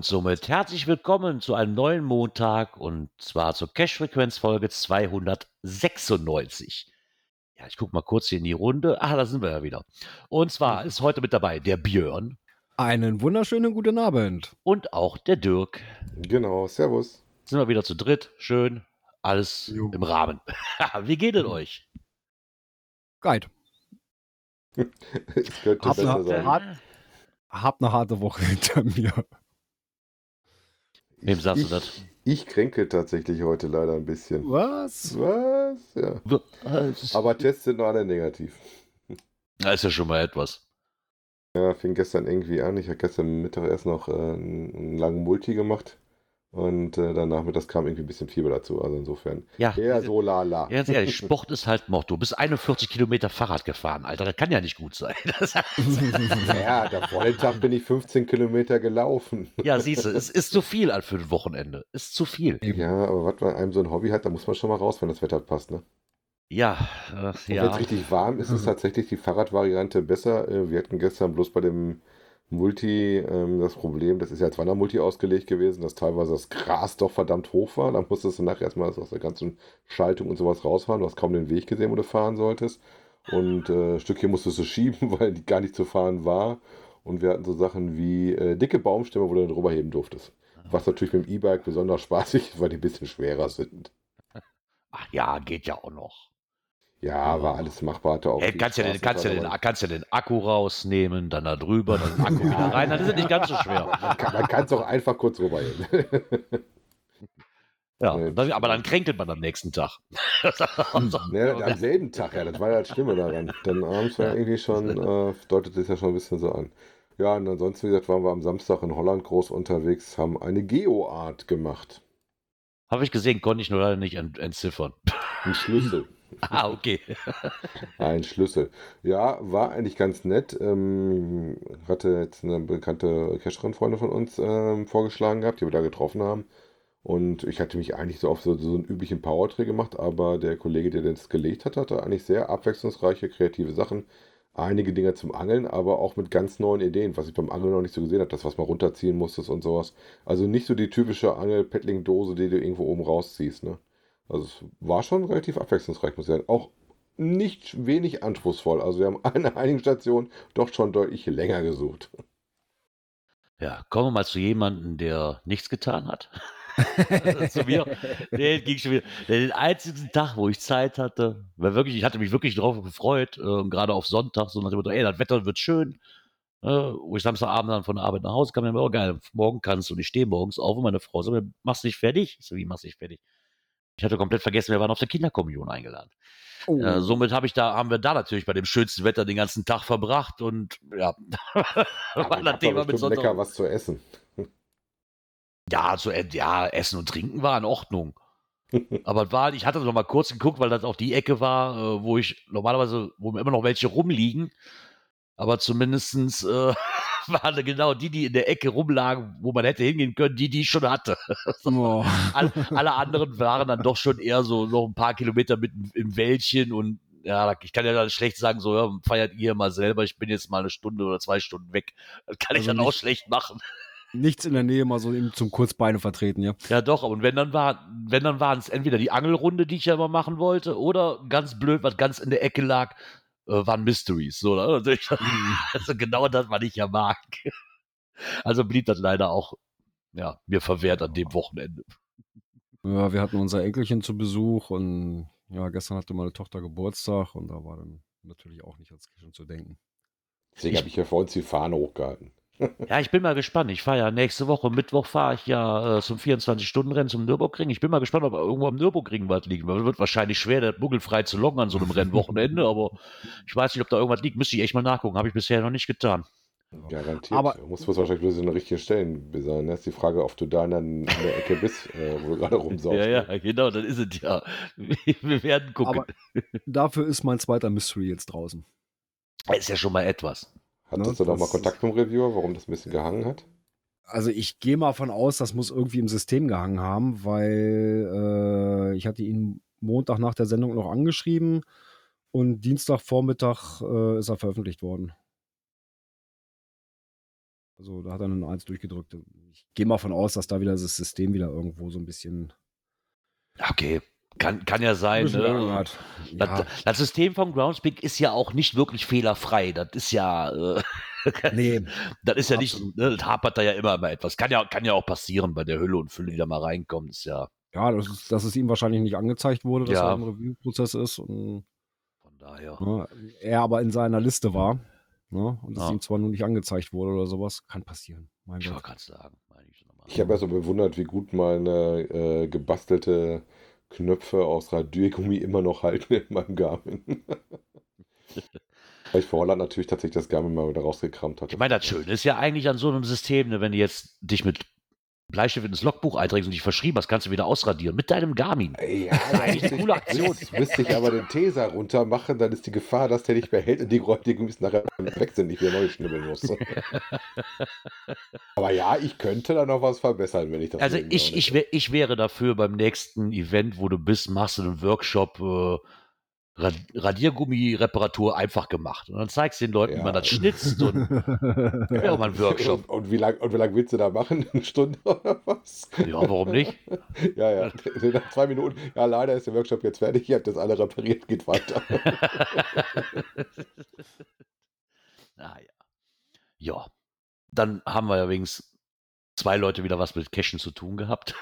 Und somit herzlich willkommen zu einem neuen Montag und zwar zur Cash-Frequenz-Folge 296. Ja, ich gucke mal kurz hier in die Runde. Ah, da sind wir ja wieder. Und zwar ist heute mit dabei der Björn Einen wunderschönen guten Abend. und auch der Dirk. Genau, Servus. Sind wir wieder zu dritt. Schön. Alles Jo. im Rahmen. Wie geht es euch? Geil. Es könnte Hab besser eine- sein. hab- Hab eine harte Woche hinter mir. Wem sagst du ich, das? ich kränke tatsächlich heute leider ein bisschen. Was? Was? Ja. Aber Tests sind noch alle negativ. Das ist ja schon mal etwas. Ja, fing gestern irgendwie an. Ich habe gestern Mittag erst noch äh, einen langen Multi gemacht. Und äh, dann nachmittags kam irgendwie ein bisschen Fieber dazu. Also insofern. Ja, Ja, so lala. Ganz ehrlich, Sport ist halt Mord. Du bist 41 Kilometer Fahrrad gefahren, Alter. Das kann ja nicht gut sein. Ja, der vorletzten Tag bin ich 15 Kilometer gelaufen. ja, siehst du, es ist zu viel für ein Wochenende. Ist zu viel. Ja, aber was man einem so ein Hobby hat, da muss man schon mal raus, wenn das Wetter passt, ne? Ja, äh, Und wenn ja. es richtig warm ist, ist tatsächlich die Fahrradvariante besser. Äh, Wir hatten gestern bloß bei dem Multi ähm, das Problem, das ist ja als Wandermulti ausgelegt gewesen, dass teilweise das Gras doch verdammt hoch war. Da musstest du nachher erstmal aus der ganzen Schaltung und sowas rausfahren. Du hast kaum den Weg gesehen, wo du fahren solltest. Und äh, ein Stückchen musstest du schieben, weil die gar nicht zu fahren war. Und wir hatten so Sachen wie äh, dicke Baumstämme, wo du dann drüber heben durftest. Was natürlich mit dem E-Bike besonders spaßig ist, weil die ein bisschen schwerer sind. Ach ja, geht ja auch noch. Ja, war alles machbar. Hatte auch viel kannst, ja den, kannst, ja den, kannst ja den Akku rausnehmen, dann da drüber, dann den Akku wieder rein. Das ist nicht ganz so schwer. Man kann- es auch einfach kurz rüberheben. Ja, Nee. dann, aber dann kränkelt man am nächsten Tag. ne, am selben Tag, ja, das war ja das Schlimme daran. Dann abends war irgendwie schon, äh, deutet es ja schon ein bisschen so an. Ja, und ansonsten, wie gesagt, waren wir am Samstag in Holland groß unterwegs, haben eine Geoart gemacht. Habe ich gesehen, konnte ich nur leider nicht ent entziffern. Ein Schlüssel. Ah, okay. Ein Schlüssel. Ja, war eigentlich ganz nett. Ähm, hatte jetzt eine bekannte Cacherin-Freundin von uns ähm, vorgeschlagen gehabt, die wir da getroffen haben. Und ich hatte mich eigentlich so auf so, so einen üblichen Powertree gemacht, aber der Kollege, der das gelegt hat, hatte eigentlich sehr abwechslungsreiche, kreative Sachen. Einige Dinge zum Angeln, aber auch mit ganz neuen Ideen, was ich beim Angeln noch nicht so gesehen habe, das, was man runterziehen musstest und sowas. Also nicht so die typische Angel-Paddling-Dose, die du irgendwo oben rausziehst, ne? Also es war schon relativ abwechslungsreich, muss ich sagen. Auch nicht wenig anspruchsvoll. Also wir haben an einigen Stationen doch schon deutlich länger gesucht. Ja, kommen wir mal zu jemandem, der nichts getan hat. zu mir. Der ging schon wieder. Den einzigen Tag, wo ich Zeit hatte, war wirklich, ich hatte mich wirklich drauf gefreut, äh, gerade auf Sonntag, so nach dem Motto, ey, das Wetter wird schön. Äh, wo ich Samstagabend dann von der Arbeit nach Hause kam, mir oh geil, morgen kannst du. Und ich stehe morgens auf und meine Frau sagt, mir, machst du dich fertig? Ich so, wie machst du dich fertig? Ich hatte komplett vergessen, wir waren auf der Kinderkommunion eingeladen. Oh. Äh, somit habe ich da, haben wir da natürlich bei dem schönsten Wetter den ganzen Tag verbracht und ja, war das Thema mit bestimmt lecker Sonntag. was zu essen. Ja, so, äh, ja, Essen und Trinken war in Ordnung. Aber war, ich hatte noch mal kurz geguckt, weil das auch die Ecke war, äh, wo ich normalerweise, wo mir immer noch welche rumliegen. Aber zumindestens äh, waren genau die, die in der Ecke rumlagen, wo man hätte hingehen können, die, die ich schon hatte. Oh. All, alle anderen waren dann doch schon eher so noch ein paar Kilometer mit im Wäldchen und ja, ich kann ja dann schlecht sagen, so, ja, feiert ihr mal selber, ich bin jetzt mal eine Stunde oder zwei Stunden weg. Das kann ich Also dann auch nicht- schlecht machen. Nichts in der Nähe mal so eben zum Kurzbeine vertreten, ja. Ja, doch, und wenn dann war, wenn dann waren es entweder die Angelrunde, die ich ja immer machen wollte, oder ganz blöd, was ganz in der Ecke lag, waren Mysteries. So, ne? also, ich, also genau das, was ich ja mag. Also blieb das leider auch ja, mir verwehrt an dem Wochenende. Ja, wir hatten unser Enkelchen zu Besuch und ja, gestern hatte meine Tochter Geburtstag und da war dann natürlich auch nicht ans Kitchen zu denken. Deswegen habe ich ja vor uns die Fahne hochgehalten. Ja, ich bin mal gespannt. Ich fahre ja nächste Woche, Mittwoch fahre ich ja äh, zum 24-Stunden-Rennen zum Nürburgring. Ich bin mal gespannt, ob irgendwo am Nürburgring was liegt. Weil es wird wahrscheinlich schwer, das buckelfrei zu loggen an so einem Rennwochenende, aber ich weiß nicht, ob da irgendwas liegt. Müsste ich echt mal nachgucken. Habe ich bisher noch nicht getan. Garantiert. Aber- du musst wahrscheinlich bloß in den richtigen Stellen besorgen. Das ist die Frage, ob du da dann in der Ecke bist, äh, wo du gerade rumsaust. Ja, ja, genau, dann ist es ja. Wir werden gucken. Aber dafür ist mein zweiter Mystery jetzt draußen. ist ja schon mal etwas. Hattest Ne, du da mal Kontakt mit dem Reviewer, warum das ein bisschen gehangen hat? Also ich gehe mal von aus, das muss irgendwie im System gehangen haben, weil äh, ich hatte ihn Montag nach der Sendung noch angeschrieben und Dienstagvormittag äh, ist er veröffentlicht worden. Also da hat er eine Eins durchgedrückt. Ich gehe mal von aus, dass da wieder das System wieder irgendwo so ein bisschen, Okay, kann, kann ja ein sein. Ne? hat. Ja, Das, das System von Groundspeak ist ja auch nicht wirklich fehlerfrei. Das ist ja, äh, nee, das ist ja absolut. nicht, ne, das hapert da ja immer mal etwas. Kann ja, kann ja auch passieren bei der Hülle und Fülle, die da mal reinkommt. Ist ja ja das ist, dass es ihm wahrscheinlich nicht angezeigt wurde, dass Ja. er im Review-Prozess ist und von daher. Ne, er aber in seiner Liste war. Ne, und es Ja. ihm zwar nur nicht angezeigt wurde oder sowas. Kann passieren. Mein Ich wollte gerade sagen, meine ich. Ich habe ja so bewundert, wie gut meine äh, gebastelte Knöpfe aus Radiergummi immer noch halten in meinem Garmin. Weil ich vor Holland natürlich tatsächlich das Garmin mal wieder rausgekramt hatte. Ich meine, das Schöne ist ja eigentlich an so einem System, ne, wenn du jetzt dich mit Bleistift ins Logbuch einträgst und dich verschrieben hast, kannst du wieder ausradieren. Mit deinem Garmin. Ey, Ja, ist eigentlich eine coole Aktion. Müsste, müsste ich aber den Teser runter machen, dann ist die Gefahr, dass der nicht mehr hält und die Radiergummis nachher weg sind, ich wieder neu schnibbeln muss. aber ja, ich könnte da noch was verbessern, wenn ich das Also ich, ich, wär, ich wäre dafür beim nächsten Event, wo du bist, machst du einen Workshop äh, Radiergummi-Reparatur einfach gemacht. Und dann zeigst du den Leuten, wie Ja. man das schnitzt und ja, mal einen Workshop. Und, und wie lange und wie lang willst du da machen? Eine Stunde oder was? Ja, warum nicht? Ja, ja. Nach zwei Minuten. Ja, leider ist der Workshop jetzt fertig. Ihr habt das alle repariert, geht weiter. naja. Ja. Dann haben wir ja wenigstens zwei Leute wieder was mit Cashen zu tun gehabt.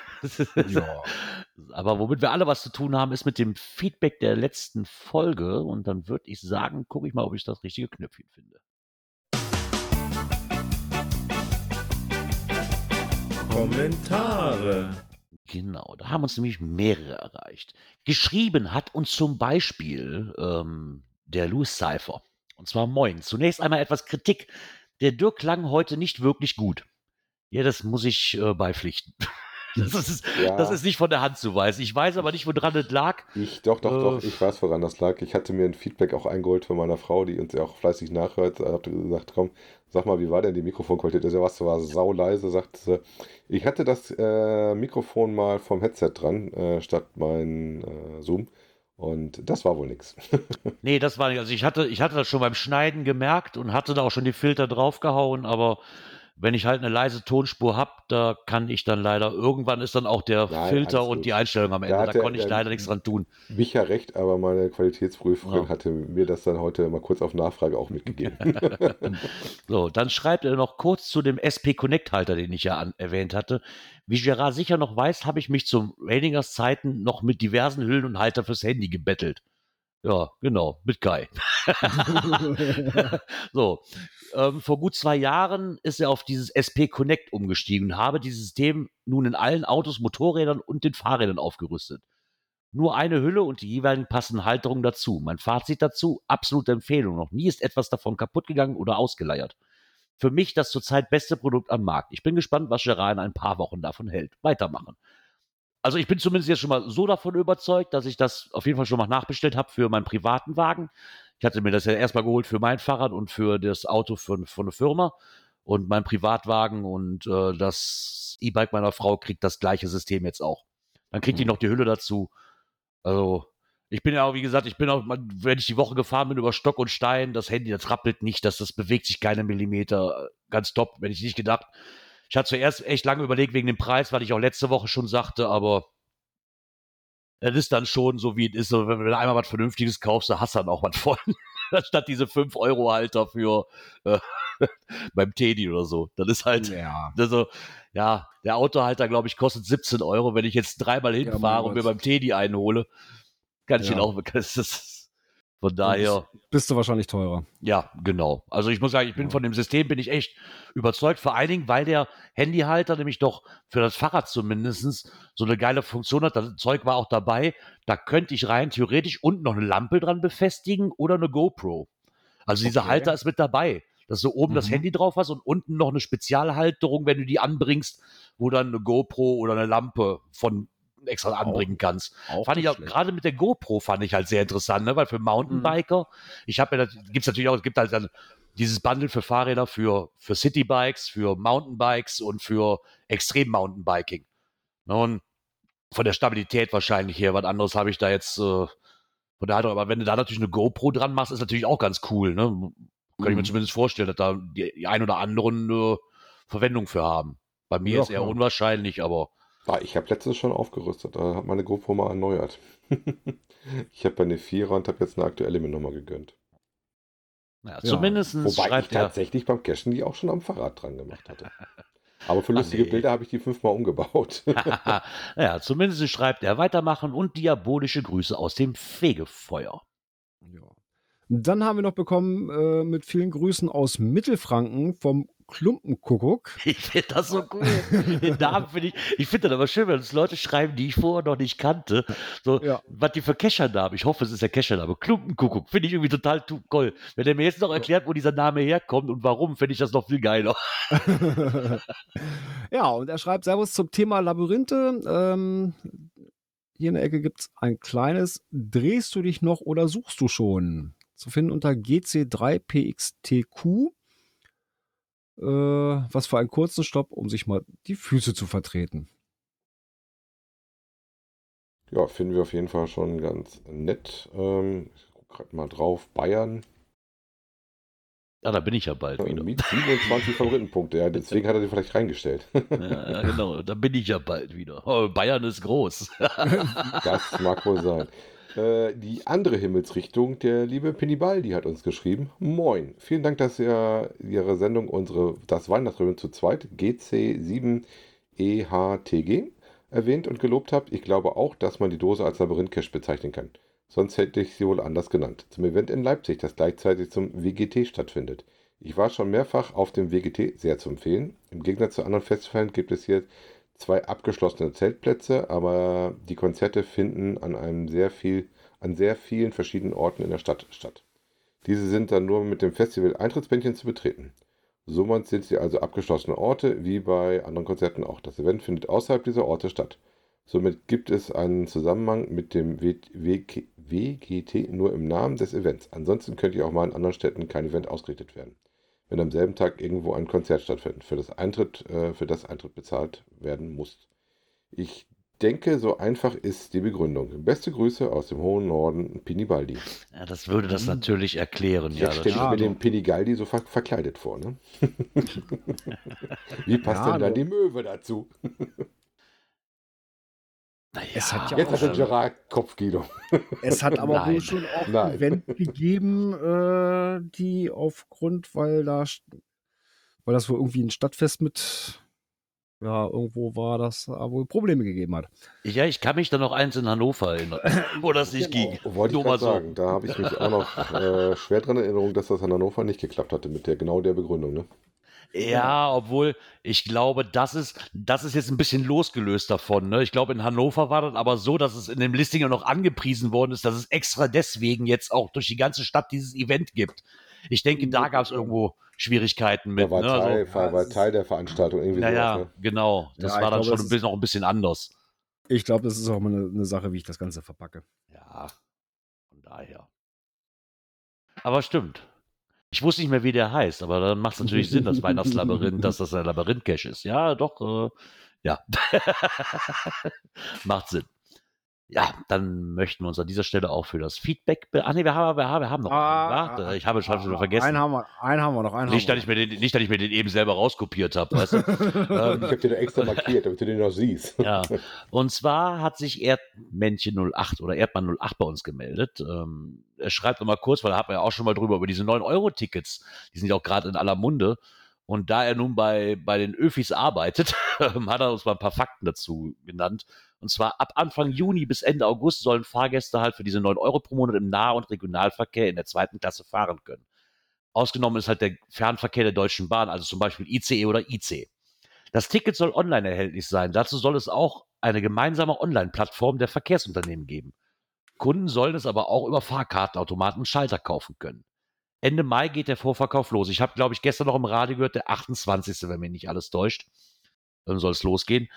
ja. Aber womit wir alle was zu tun haben, ist mit dem Feedback der letzten Folge. Und dann würde ich sagen, gucke ich mal, ob ich das richtige Knöpfchen finde. Kommentare. Genau, da haben uns nämlich mehrere erreicht. Geschrieben hat uns zum Beispiel ähm, der Louis Cypher. Und zwar moin. Zunächst einmal etwas Kritik. Der Dirk klang heute nicht wirklich gut. Ja, das muss ich äh, beipflichten. Das ist, Ja. das ist nicht von der Hand zu weisen. Ich weiß aber nicht, woran es lag. Ich, doch, doch, Äh, doch, ich weiß, woran das lag. Ich hatte mir ein Feedback auch eingeholt von meiner Frau, die uns ja auch fleißig nachhört. Da habe gesagt, komm, sag mal, wie war denn die Mikrofonqualität? Das was war sau leise, sagte sie. Ich hatte das äh, Mikrofon mal vom Headset dran, äh, statt mein äh, Zoom. Und das war wohl nix. Nee, das war nicht. Also ich hatte, ich hatte das schon beim Schneiden gemerkt und hatte da auch schon die Filter draufgehauen, aber wenn ich halt eine leise Tonspur habe, da kann ich dann leider, irgendwann ist dann auch der Nein, Filter und die Einstellung am Ende. Da Da, konnte ich der- leider nichts dran tun. Mich ja recht, aber meine Qualitätsprüferin Ja. hatte mir das dann heute mal kurz auf Nachfrage auch mitgegeben. So, dann schreibt er noch kurz zu dem SP Connect Halter, den ich ja an, erwähnt hatte. Wie Gerard sicher noch weiß, habe ich mich zum Rainingers Zeiten noch mit diversen Hüllen und Halter fürs Handy gebettelt. Ja, genau, mit Kai. so, ähm, vor gut zwei Jahren ist er auf dieses SP Connect umgestiegen und habe dieses System nun in allen Autos, Motorrädern und den Fahrrädern aufgerüstet. Nur eine Hülle und die jeweiligen passenden Halterungen dazu. Mein Fazit dazu, absolute Empfehlung. Noch nie ist etwas davon kaputt gegangen oder ausgeleiert. Für mich das zurzeit beste Produkt am Markt. Ich bin gespannt, was Gerard in ein paar Wochen davon hält. Weitermachen. Also ich bin zumindest jetzt schon mal so davon überzeugt, dass ich das auf jeden Fall schon mal nachbestellt habe für meinen privaten Wagen. Ich hatte mir das ja erstmal geholt für mein Fahrrad und für das Auto für, für eine Firma und mein Privatwagen und äh, das E-Bike meiner Frau kriegt das gleiche System jetzt auch. Dann kriegt die noch die Hülle dazu. Also ich bin ja auch, wie gesagt, ich bin auch, wenn ich die Woche gefahren bin über Stock und Stein, das Handy, das rappelt nicht, das, das bewegt sich keine Millimeter. Ganz top, wenn ich nicht gedacht. Ich hatte zuerst echt lange überlegt wegen dem Preis, weil ich auch letzte Woche schon sagte, aber es ist dann schon so, wie es ist. Wenn du einmal was Vernünftiges kaufst, dann hast du dann auch was von. Statt diese 5-Euro-Halter für äh, beim Teddy oder so. Das ist halt, ja. also, ja, der Autohalter, glaube ich, kostet 17 Euro. Wenn ich jetzt dreimal hinfahre und mir beim Teddy einen hole, kann ich Ja. ihn auch. Das ist, von daher, Bist du wahrscheinlich teurer. ja, genau. Also ich muss sagen, ich bin Ja. von dem System bin ich echt überzeugt. Vor allen Dingen, weil der Handyhalter nämlich doch für das Fahrrad zumindest so eine geile Funktion hat. Das Zeug war auch dabei. Da könnte ich rein theoretisch unten noch eine Lampe dran befestigen oder eine GoPro. Also dieser Okay. Halter ist mit dabei. dass du oben das Mhm. Handy drauf hast und unten noch eine Spezialhalterung, wenn du die anbringst, wo dann eine GoPro oder eine Lampe von extra anbringen kannst. Auch fand ich auch, gerade mit der GoPro fand ich halt sehr interessant, ne? weil für Mountainbiker, ich habe ja, gibt es natürlich auch, es gibt halt dann dieses Bundle für Fahrräder, für, für Citybikes, für Mountainbikes und für Extrem-Mountainbiking. Ne? Und von der Stabilität wahrscheinlich her, was anderes habe ich da jetzt äh, von der Haltung, aber wenn du da natürlich eine GoPro dran machst, ist natürlich auch ganz cool, ne? Kann ich mir Mhm. zumindest vorstellen, dass da die, die ein oder anderen äh, Verwendung für haben. Bei mir Ja, ist eher klar. unwahrscheinlich, aber Ah, ich habe letztens schon aufgerüstet. Da hat meine GoPro mal erneuert. ich habe eine Vierer und habe jetzt eine aktuelle mir nochmal gegönnt. Ja, zumindest Wobei ich schreibt er. tatsächlich beim Cashen die auch schon am Fahrrad dran gemacht hatte. Aber für lustige nee. Bilder habe ich die fünfmal umgebaut. naja, zumindest schreibt er weitermachen und diabolische Grüße aus dem Fegefeuer. Ja. Dann haben wir noch bekommen äh, mit vielen Grüßen aus Mittelfranken vom Klumpenkuckuck. Ich finde das so cool. Den Namen finde ich, ich finde das aber schön, wenn uns Leute schreiben, die ich vorher noch nicht kannte. So, Ja. was die für Keschernamen haben. Ich hoffe, es ist der Keshername. Klumpenkuckuck. Finde ich irgendwie total toll. Wenn er mir jetzt noch erklärt, wo dieser Name herkommt und warum, finde ich das noch viel geiler. ja, und er schreibt Servus zum Thema Labyrinthe. Ähm, hier in der Ecke gibt es ein kleines Drehst du dich noch oder suchst du schon? Zu finden unter GC3PXTQ. Äh, was für einen kurzen Stopp, um sich mal die Füße zu vertreten. ja, finden wir auf jeden Fall schon ganz nett. Ähm, ich gucke gerade mal drauf. Bayern Ja, da bin ich ja bald äh, wieder. mit 27 Favoritenpunkte. Ja, deswegen hat er sie vielleicht reingestellt. Ja, ja, genau, da bin ich ja bald wieder. Oh, Bayern ist groß. Das mag wohl sein. Äh, die andere Himmelsrichtung, der liebe Pinibaldi hat uns geschrieben. Moin. Vielen Dank, dass ihr Ihre Sendung, unsere Das Weihnachtsröhren zu zweit, GC7EHTG, E erwähnt und gelobt habt. Ich glaube auch, dass man die Dose als Labyrinth-Cache bezeichnen kann. Sonst hätte ich sie wohl anders genannt. Zum Event in Leipzig, das gleichzeitig zum WGT stattfindet. Ich war schon mehrfach auf dem WGT, sehr zu empfehlen. Im Gegensatz zu anderen Festivalen gibt es hier zwei abgeschlossene Zeltplätze, aber die Konzerte finden an einem sehr viel, an sehr vielen verschiedenen Orten in der Stadt statt. Diese sind dann nur mit dem Festival-Eintrittsbändchen zu betreten. Somit sind sie also abgeschlossene Orte, wie bei anderen Konzerten auch. Das Event findet außerhalb dieser Orte statt. Somit gibt es einen Zusammenhang mit dem WGT nur im Namen des Events. Ansonsten könnte ja auch mal in anderen Städten kein Event ausgerichtet werden wenn am selben Tag irgendwo ein Konzert stattfindet, für das Eintritt, äh, für das Eintritt bezahlt werden muss. Ich denke, so einfach ist die Begründung. Beste Grüße aus dem hohen Norden, Pinibaldi. Ja, das würde das natürlich erklären. Ja, Jetzt das stelle ich ja, mir den Pinigaldi so ver verkleidet vor, ne? Wie passt Ja, denn doch. die Möwe dazu? Naja, Es hat ja Jetzt auch schon- Gerard Kopfguido. Es hat aber wohl schon auch Nein. Event gegeben, äh, die aufgrund, weil da, weil das wohl irgendwie ein Stadtfest mit, ja, irgendwo war, das da wohl Probleme gegeben hat. Ja, ich kann mich da noch eins in Hannover erinnern, wo das nicht ging. Wollte Nur ich mal sagen. Da habe ich mich auch noch äh, schwer dran in Erinnerung, dass das in Hannover nicht geklappt hatte mit der genau der Begründung, ne? Ja, obwohl ich glaube, das ist, das ist jetzt ein bisschen losgelöst davon. Ne? Ich glaube, in Hannover war das aber so, dass es in dem Listing ja noch angepriesen worden ist, dass es extra deswegen jetzt auch durch die ganze Stadt dieses Event gibt. Ich denke, da gab es irgendwo Schwierigkeiten mit. Der war, ne? Teil, also, war, war Teil der Veranstaltung. Irgendwie naja, sowas, ne? genau. Das Ja, war dann glaube, schon ein ist- bisschen, noch ein bisschen anders. Ich glaube, das ist auch mal eine, eine Sache, wie ich das Ganze verpacke. Ja, von daher. Aber stimmt. Ich wusste nicht mehr, wie der heißt, aber dann macht es natürlich Sinn, das Weihnachtslabyrinth, dass das ein Labyrinth-Cache ist. Ja, doch, äh, ja. macht Sinn. Ja, dann möchten wir uns an dieser Stelle auch für das Feedback. Be ah, nee, wir haben, wir haben, wir haben noch einen. Warte, ich habe schon wieder vergessen. Einen haben wir, einen haben wir noch. Einen Nicht, haben dass ich mir den, nicht, dass ich mir den eben selber rauskopiert habe, weißt du? Ich ähm, habe dir da extra markiert, damit du den noch siehst. ja, und zwar hat sich Erdmännchen 08 oder Erdmann 08 bei uns gemeldet. Ähm, er schreibt nochmal kurz, weil da hat man ja auch schon mal drüber, über diese 9-Euro-Tickets. Die sind ja auch gerade in aller Munde. Und da er nun bei, bei den Öfis arbeitet, hat er uns mal ein paar Fakten dazu genannt. Und zwar ab Anfang Juni bis Ende August sollen Fahrgäste halt für diese 9 Euro pro Monat im Nah- und Regionalverkehr in der zweiten Klasse fahren können. Ausgenommen ist halt der Fernverkehr der Deutschen Bahn, also zum Beispiel ICE oder IC. Das Ticket soll online erhältlich sein. Dazu soll es auch eine gemeinsame Online-Plattform der Verkehrsunternehmen geben. Kunden sollen es aber auch über Fahrkartenautomaten und Schalter kaufen können. Ende Mai geht der Vorverkauf los. Ich habe, glaube ich, gestern noch im Radio gehört, der 28., wenn mich nicht alles täuscht, dann soll es losgehen.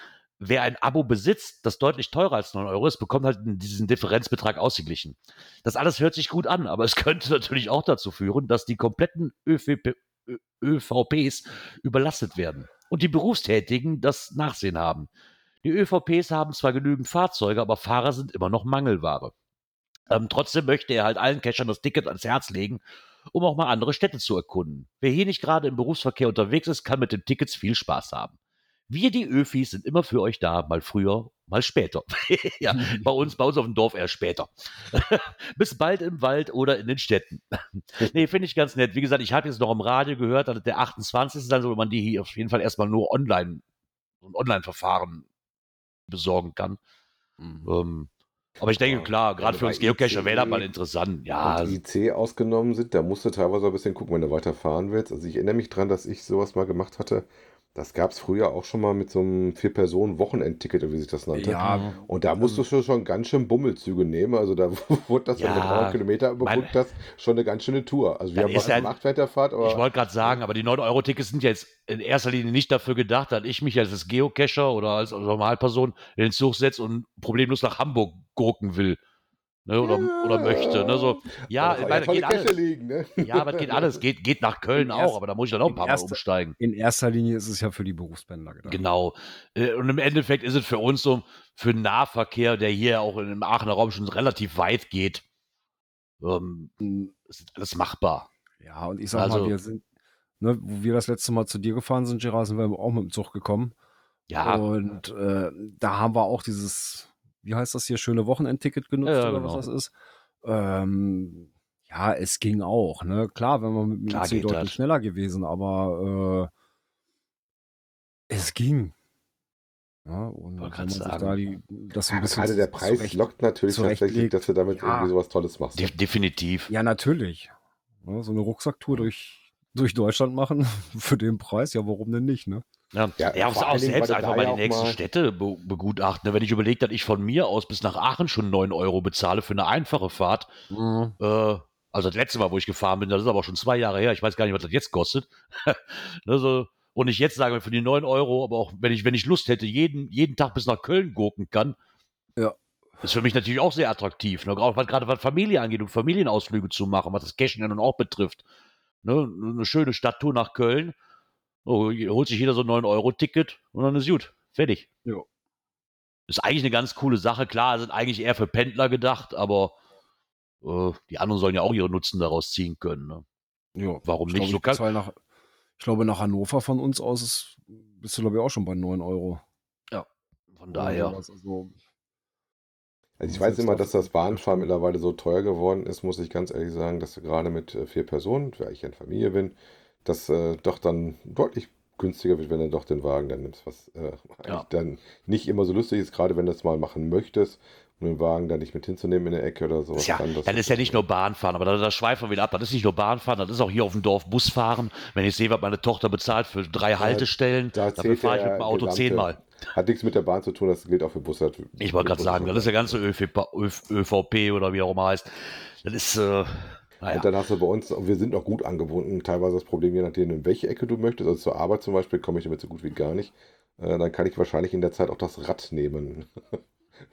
Wer ein Abo besitzt, das deutlich teurer als 9 Euro ist, bekommt halt diesen Differenzbetrag ausgeglichen. Das alles hört sich gut an, aber es könnte natürlich auch dazu führen, dass die kompletten ÖVP, ÖVPs überlastet werden und die Berufstätigen das Nachsehen haben. Die ÖVPs haben zwar genügend Fahrzeuge, aber Fahrer sind immer noch Mangelware. Ähm, trotzdem möchte er halt allen Cachern das Ticket ans Herz legen, um auch mal andere Städte zu erkunden. Wer hier nicht gerade im Berufsverkehr unterwegs ist, kann mit den Tickets viel Spaß haben. Wir, die Öfis, sind immer für euch da, mal früher, mal später. ja, bei uns, bei uns auf dem Dorf eher später. Bis bald im Wald oder in den Städten. nee, finde ich ganz nett. Wie gesagt, ich habe jetzt noch im Radio gehört, dass der 28. sein soll, man die hier auf jeden Fall erstmal nur online, ein Online-Verfahren besorgen kann. Mhm. Ähm, aber ich denke, klar, gerade für uns Geocacher wäre das mal interessant. Ja. Und IC ausgenommen sind, da musst du teilweise ein bisschen gucken, wenn du weiterfahren willst. Also ich erinnere mich dran, dass ich sowas mal gemacht hatte. Das gab es früher auch schon mal mit so einem Vier-Personen-Wochenendticket, wie sich das nannte. Ja, und da musstest du schon ganz schön Bummelzüge nehmen. Also da wurde das, ja, wenn du 300 Kilometer überbrückt hast, schon eine ganz schöne Tour. Also wir haben was gemacht während der Fahrt. ich wollte gerade sagen, aber die 9-Euro-Tickets sind jetzt in erster Linie nicht dafür gedacht, dass ich mich als Geocacher oder als Normalperson in den Zug setze und problemlos nach Hamburg gurken will. Ne, oder, ja. oder möchte. Ne, so, ja, meine, geht alles. Liegen, ne? ja, aber geht alles. Geht, geht nach Köln in auch, erst, aber da muss ich dann auch ein paar erster, Mal umsteigen. In erster Linie ist es ja für die Berufspendler gedacht. Genau. Äh, und im Endeffekt ist es für uns so, für den Nahverkehr, der hier auch im Aachener Raum schon relativ weit geht, ähm, hm. ist alles machbar. Ja, und ich sag also, mal, wir sind, ne, wo wir das letzte Mal zu dir gefahren sind, Gerard, sind wir auch mit dem Zug gekommen. Ja. Und äh, da haben wir auch dieses wie heißt das hier, schöne Wochenendticket genutzt ja, oder genau. was das ist. Ähm, ja, es ging auch, ne? Klar, wenn man mit dem IC deutlich das. schneller gewesen, aber äh, es ging. Ja, und wenn man sich da die, das ein bisschen gerade der Preis zurecht, lockt natürlich tatsächlich, dass du damit ja, irgendwie sowas Tolles machst. De definitiv. Ja, natürlich. Ja, so eine Rucksacktour durch, durch Deutschland machen für den Preis, ja, warum denn nicht, ne? Ja, ja, ja auch, auch selbst einfach mal die nächsten mal Städte be begutachten. Ne? Wenn ich überlege, dass ich von mir aus bis nach Aachen schon 9 Euro bezahle für eine einfache Fahrt. Mhm. Äh, also das letzte Mal, wo ich gefahren bin, das ist aber schon zwei Jahre her. Ich weiß gar nicht, was das jetzt kostet. also, und ich jetzt sage, für die 9 Euro, aber auch wenn ich, wenn ich Lust hätte, jeden, jeden Tag bis nach Köln gucken kann, ja. ist für mich natürlich auch sehr attraktiv. Ne? Auch gerade was Familie angeht, um Familienausflüge zu machen, was das Cashen ja nun auch betrifft. Ne? Eine schöne Stadttour nach Köln Oh, holt sich jeder so ein 9-Euro-Ticket und dann ist gut. Fertig. Ja. Ist eigentlich eine ganz coole Sache. Klar, sind eigentlich eher für Pendler gedacht, aber äh, die anderen sollen ja auch ihre Nutzen daraus ziehen können. Ne? Ja, warum nicht? Glaube, so kann nach, ich glaube, nach Hannover von uns aus ist, bist du, glaube ich, auch schon bei 9 Euro. Ja, von daher. Also, also ich weiß immer, dass das Bahnfahren mittlerweile so teuer geworden ist, muss ich ganz ehrlich sagen, dass du gerade mit äh, vier Personen, weil ich in Familie bin, das äh, doch dann deutlich günstiger wird, wenn du doch den Wagen dann nimmst, was äh, ja. dann nicht immer so lustig ist, gerade wenn du das mal machen möchtest, um den Wagen dann nicht mit hinzunehmen in der Ecke oder sowas. Ja, dann, dann ist ja nicht nur Bahnfahren, aber da, da schweifen wir wieder ab. Das ist nicht nur Bahnfahren, das ist auch hier auf dem Dorf Busfahren. Wenn ich sehe, was meine Tochter bezahlt für drei Haltestellen, da dann fahre ich mit dem Auto zehnmal. Hat nichts mit der Bahn zu tun, das gilt auch für Busse. Ich wollte gerade sagen, das ist der ganze ÖVP, ÖVP oder wie auch immer heißt. Das ist, äh, naja. Und dann hast du bei uns, wir sind noch gut angebunden, teilweise das Problem, je nachdem, in welche Ecke du möchtest. Also zur Arbeit zum Beispiel komme ich damit so gut wie gar nicht. Äh, dann kann ich wahrscheinlich in der Zeit auch das Rad nehmen.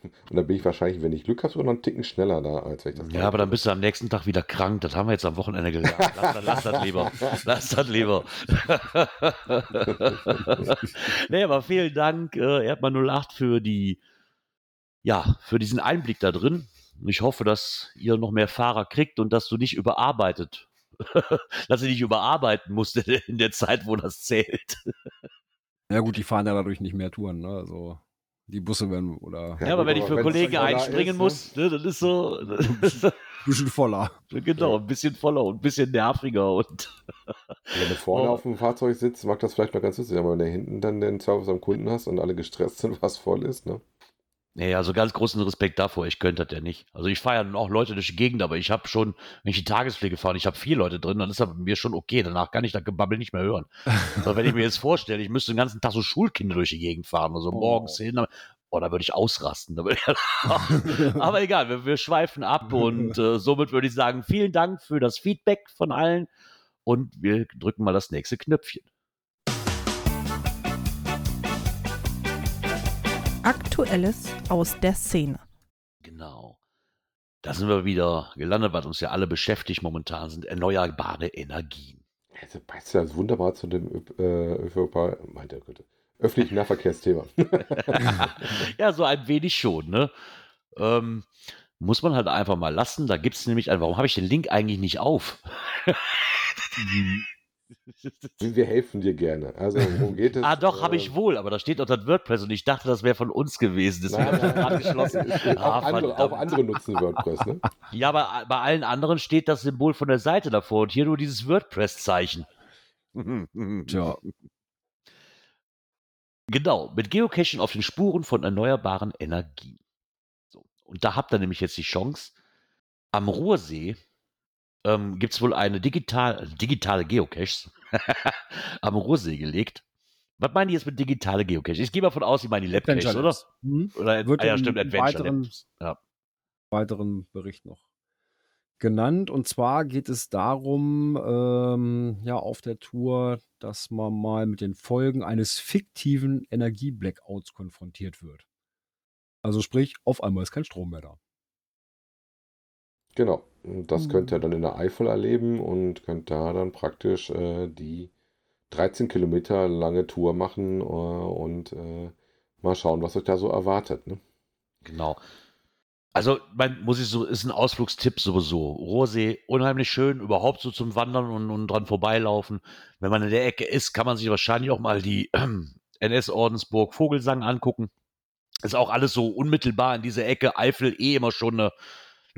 Und dann bin ich wahrscheinlich, wenn ich Glück habe, sogar noch einen Ticken schneller da, als wenn ich das Ja, aber dann bist du am nächsten Tag wieder krank. Das haben wir jetzt am Wochenende gelernt. Lass, lass das lieber. Lass das lieber. nee, aber vielen Dank, äh, Erdmann 08, für die, ja, für diesen Einblick da drin. Ich hoffe, dass ihr noch mehr Fahrer kriegt und dass du nicht überarbeitet, dass ihr nicht überarbeiten musst in der Zeit, wo das zählt. Ja gut, die fahren ja dadurch nicht mehr Touren, ne? Also die Busse werden oder. Ja, aber wenn ich für Kollegen einspringen ist, muss, ne, das ist so. ein bisschen voller. Genau, ein bisschen voller und ein bisschen nerviger und. wenn du vorne oh. auf dem Fahrzeug sitzt, mag das vielleicht noch ganz lustig, aber wenn du hinten dann den Service am Kunden hast und alle gestresst sind, was voll ist, ne? Nee, also ganz großen Respekt davor, ich könnte das ja nicht. Also ich fahre ja auch Leute durch die Gegend, aber ich habe schon, wenn ich die Tagespflege fahre, ich habe vier Leute drin, dann ist das mir schon okay. Danach kann ich das Gebabbel nicht mehr hören. aber wenn ich mir jetzt vorstelle, ich müsste den ganzen Tag so Schulkinder durch die Gegend fahren, also oh. morgens hin, Oh, da würde ich ausrasten. Da würde ich, aber egal, wir, wir schweifen ab und äh, somit würde ich sagen, vielen Dank für das Feedback von allen und wir drücken mal das nächste Knöpfchen. Aktuelles aus der Szene. Genau. Da sind wir wieder gelandet, was uns ja alle beschäftigt momentan sind erneuerbare Energien. Also passt ja wunderbar zu dem äh, ÖVP, meinte Güte, öffentlichen Nahverkehrsthema. ja, so ein wenig schon, ne? Ähm, muss man halt einfach mal lassen. Da gibt es nämlich, warum habe ich den Link eigentlich nicht auf? Wir helfen dir gerne. Also, worum geht es? ah, doch, habe ich wohl, aber da steht unter WordPress und ich dachte, das wäre von uns gewesen. Deswegen habe ich das gerade geschlossen. Ah, auch, andere, auch, andere, nutzen WordPress, ne? Ja, aber bei allen anderen steht das Symbol von der Seite davor und hier nur dieses WordPress-Zeichen. Tja. Genau, mit Geocaching auf den Spuren von erneuerbaren Energien. So. Und da habt ihr nämlich jetzt die Chance, am Ruhrsee ähm, gibt es wohl eine digital, digitale Geocaches am Ruhrsee gelegt. Was meinen die jetzt mit digitale Geocaches? Ich gehe mal von aus, sie meinen die Labcaches, oder? Mhm. Oder Wird ah, ja, im stimmt, Adventure weiteren, Labs. Ja. weiteren Bericht noch genannt. Und zwar geht es darum, ähm, ja, auf der Tour, dass man mal mit den Folgen eines fiktiven Energie-Blackouts konfrontiert wird. Also sprich, auf einmal ist kein Strom mehr da. Genau. Das könnt ihr dann in der Eifel erleben und könnt da dann praktisch äh, die 13 Kilometer lange Tour machen äh, und äh, mal schauen, was euch da so erwartet. Ne? Genau. Also, man muss ich so, ist ein Ausflugstipp sowieso. Rohrsee, unheimlich schön, überhaupt so zum Wandern und, und dran vorbeilaufen. Wenn man in der Ecke ist, kann man sich wahrscheinlich auch mal die NS-Ordensburg Vogelsang angucken. Ist auch alles so unmittelbar in dieser Ecke. Eifel eh immer schon eine,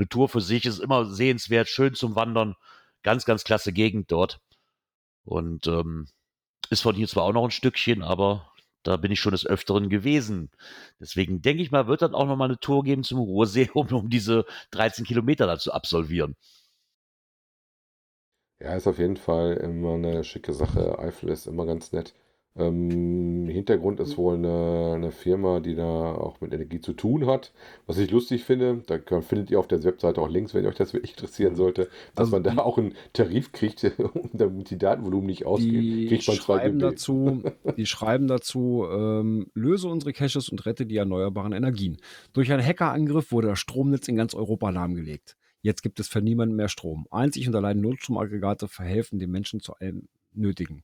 eine Tour für sich, ist immer sehenswert, schön zum Wandern. Ganz, ganz klasse Gegend dort. Und ähm, ist von hier zwar auch noch ein Stückchen, aber da bin ich schon des Öfteren gewesen. Deswegen denke ich mal, wird dann auch noch mal eine Tour geben zum Ruhrsee, um, um diese 13 Kilometer da zu absolvieren. Ja, ist auf jeden Fall immer eine schicke Sache. Eifel ist immer ganz nett. Ähm, Hintergrund ist wohl eine, eine, Firma, die da auch mit Energie zu tun hat. Was ich lustig finde, da kann, findet ihr auf der Webseite auch Links, wenn euch das wirklich interessieren sollte, dass also man da auch einen Tarif kriegt, damit die Datenvolumen nicht ausgehen. Die schreiben dazu, die schreiben dazu, ähm, löse unsere Caches und rette die erneuerbaren Energien. Durch einen Hackerangriff wurde das Stromnetz in ganz Europa lahmgelegt. Jetzt gibt es für niemanden mehr Strom. Einzig und allein Notstromaggregate verhelfen den Menschen zu allem Nötigen.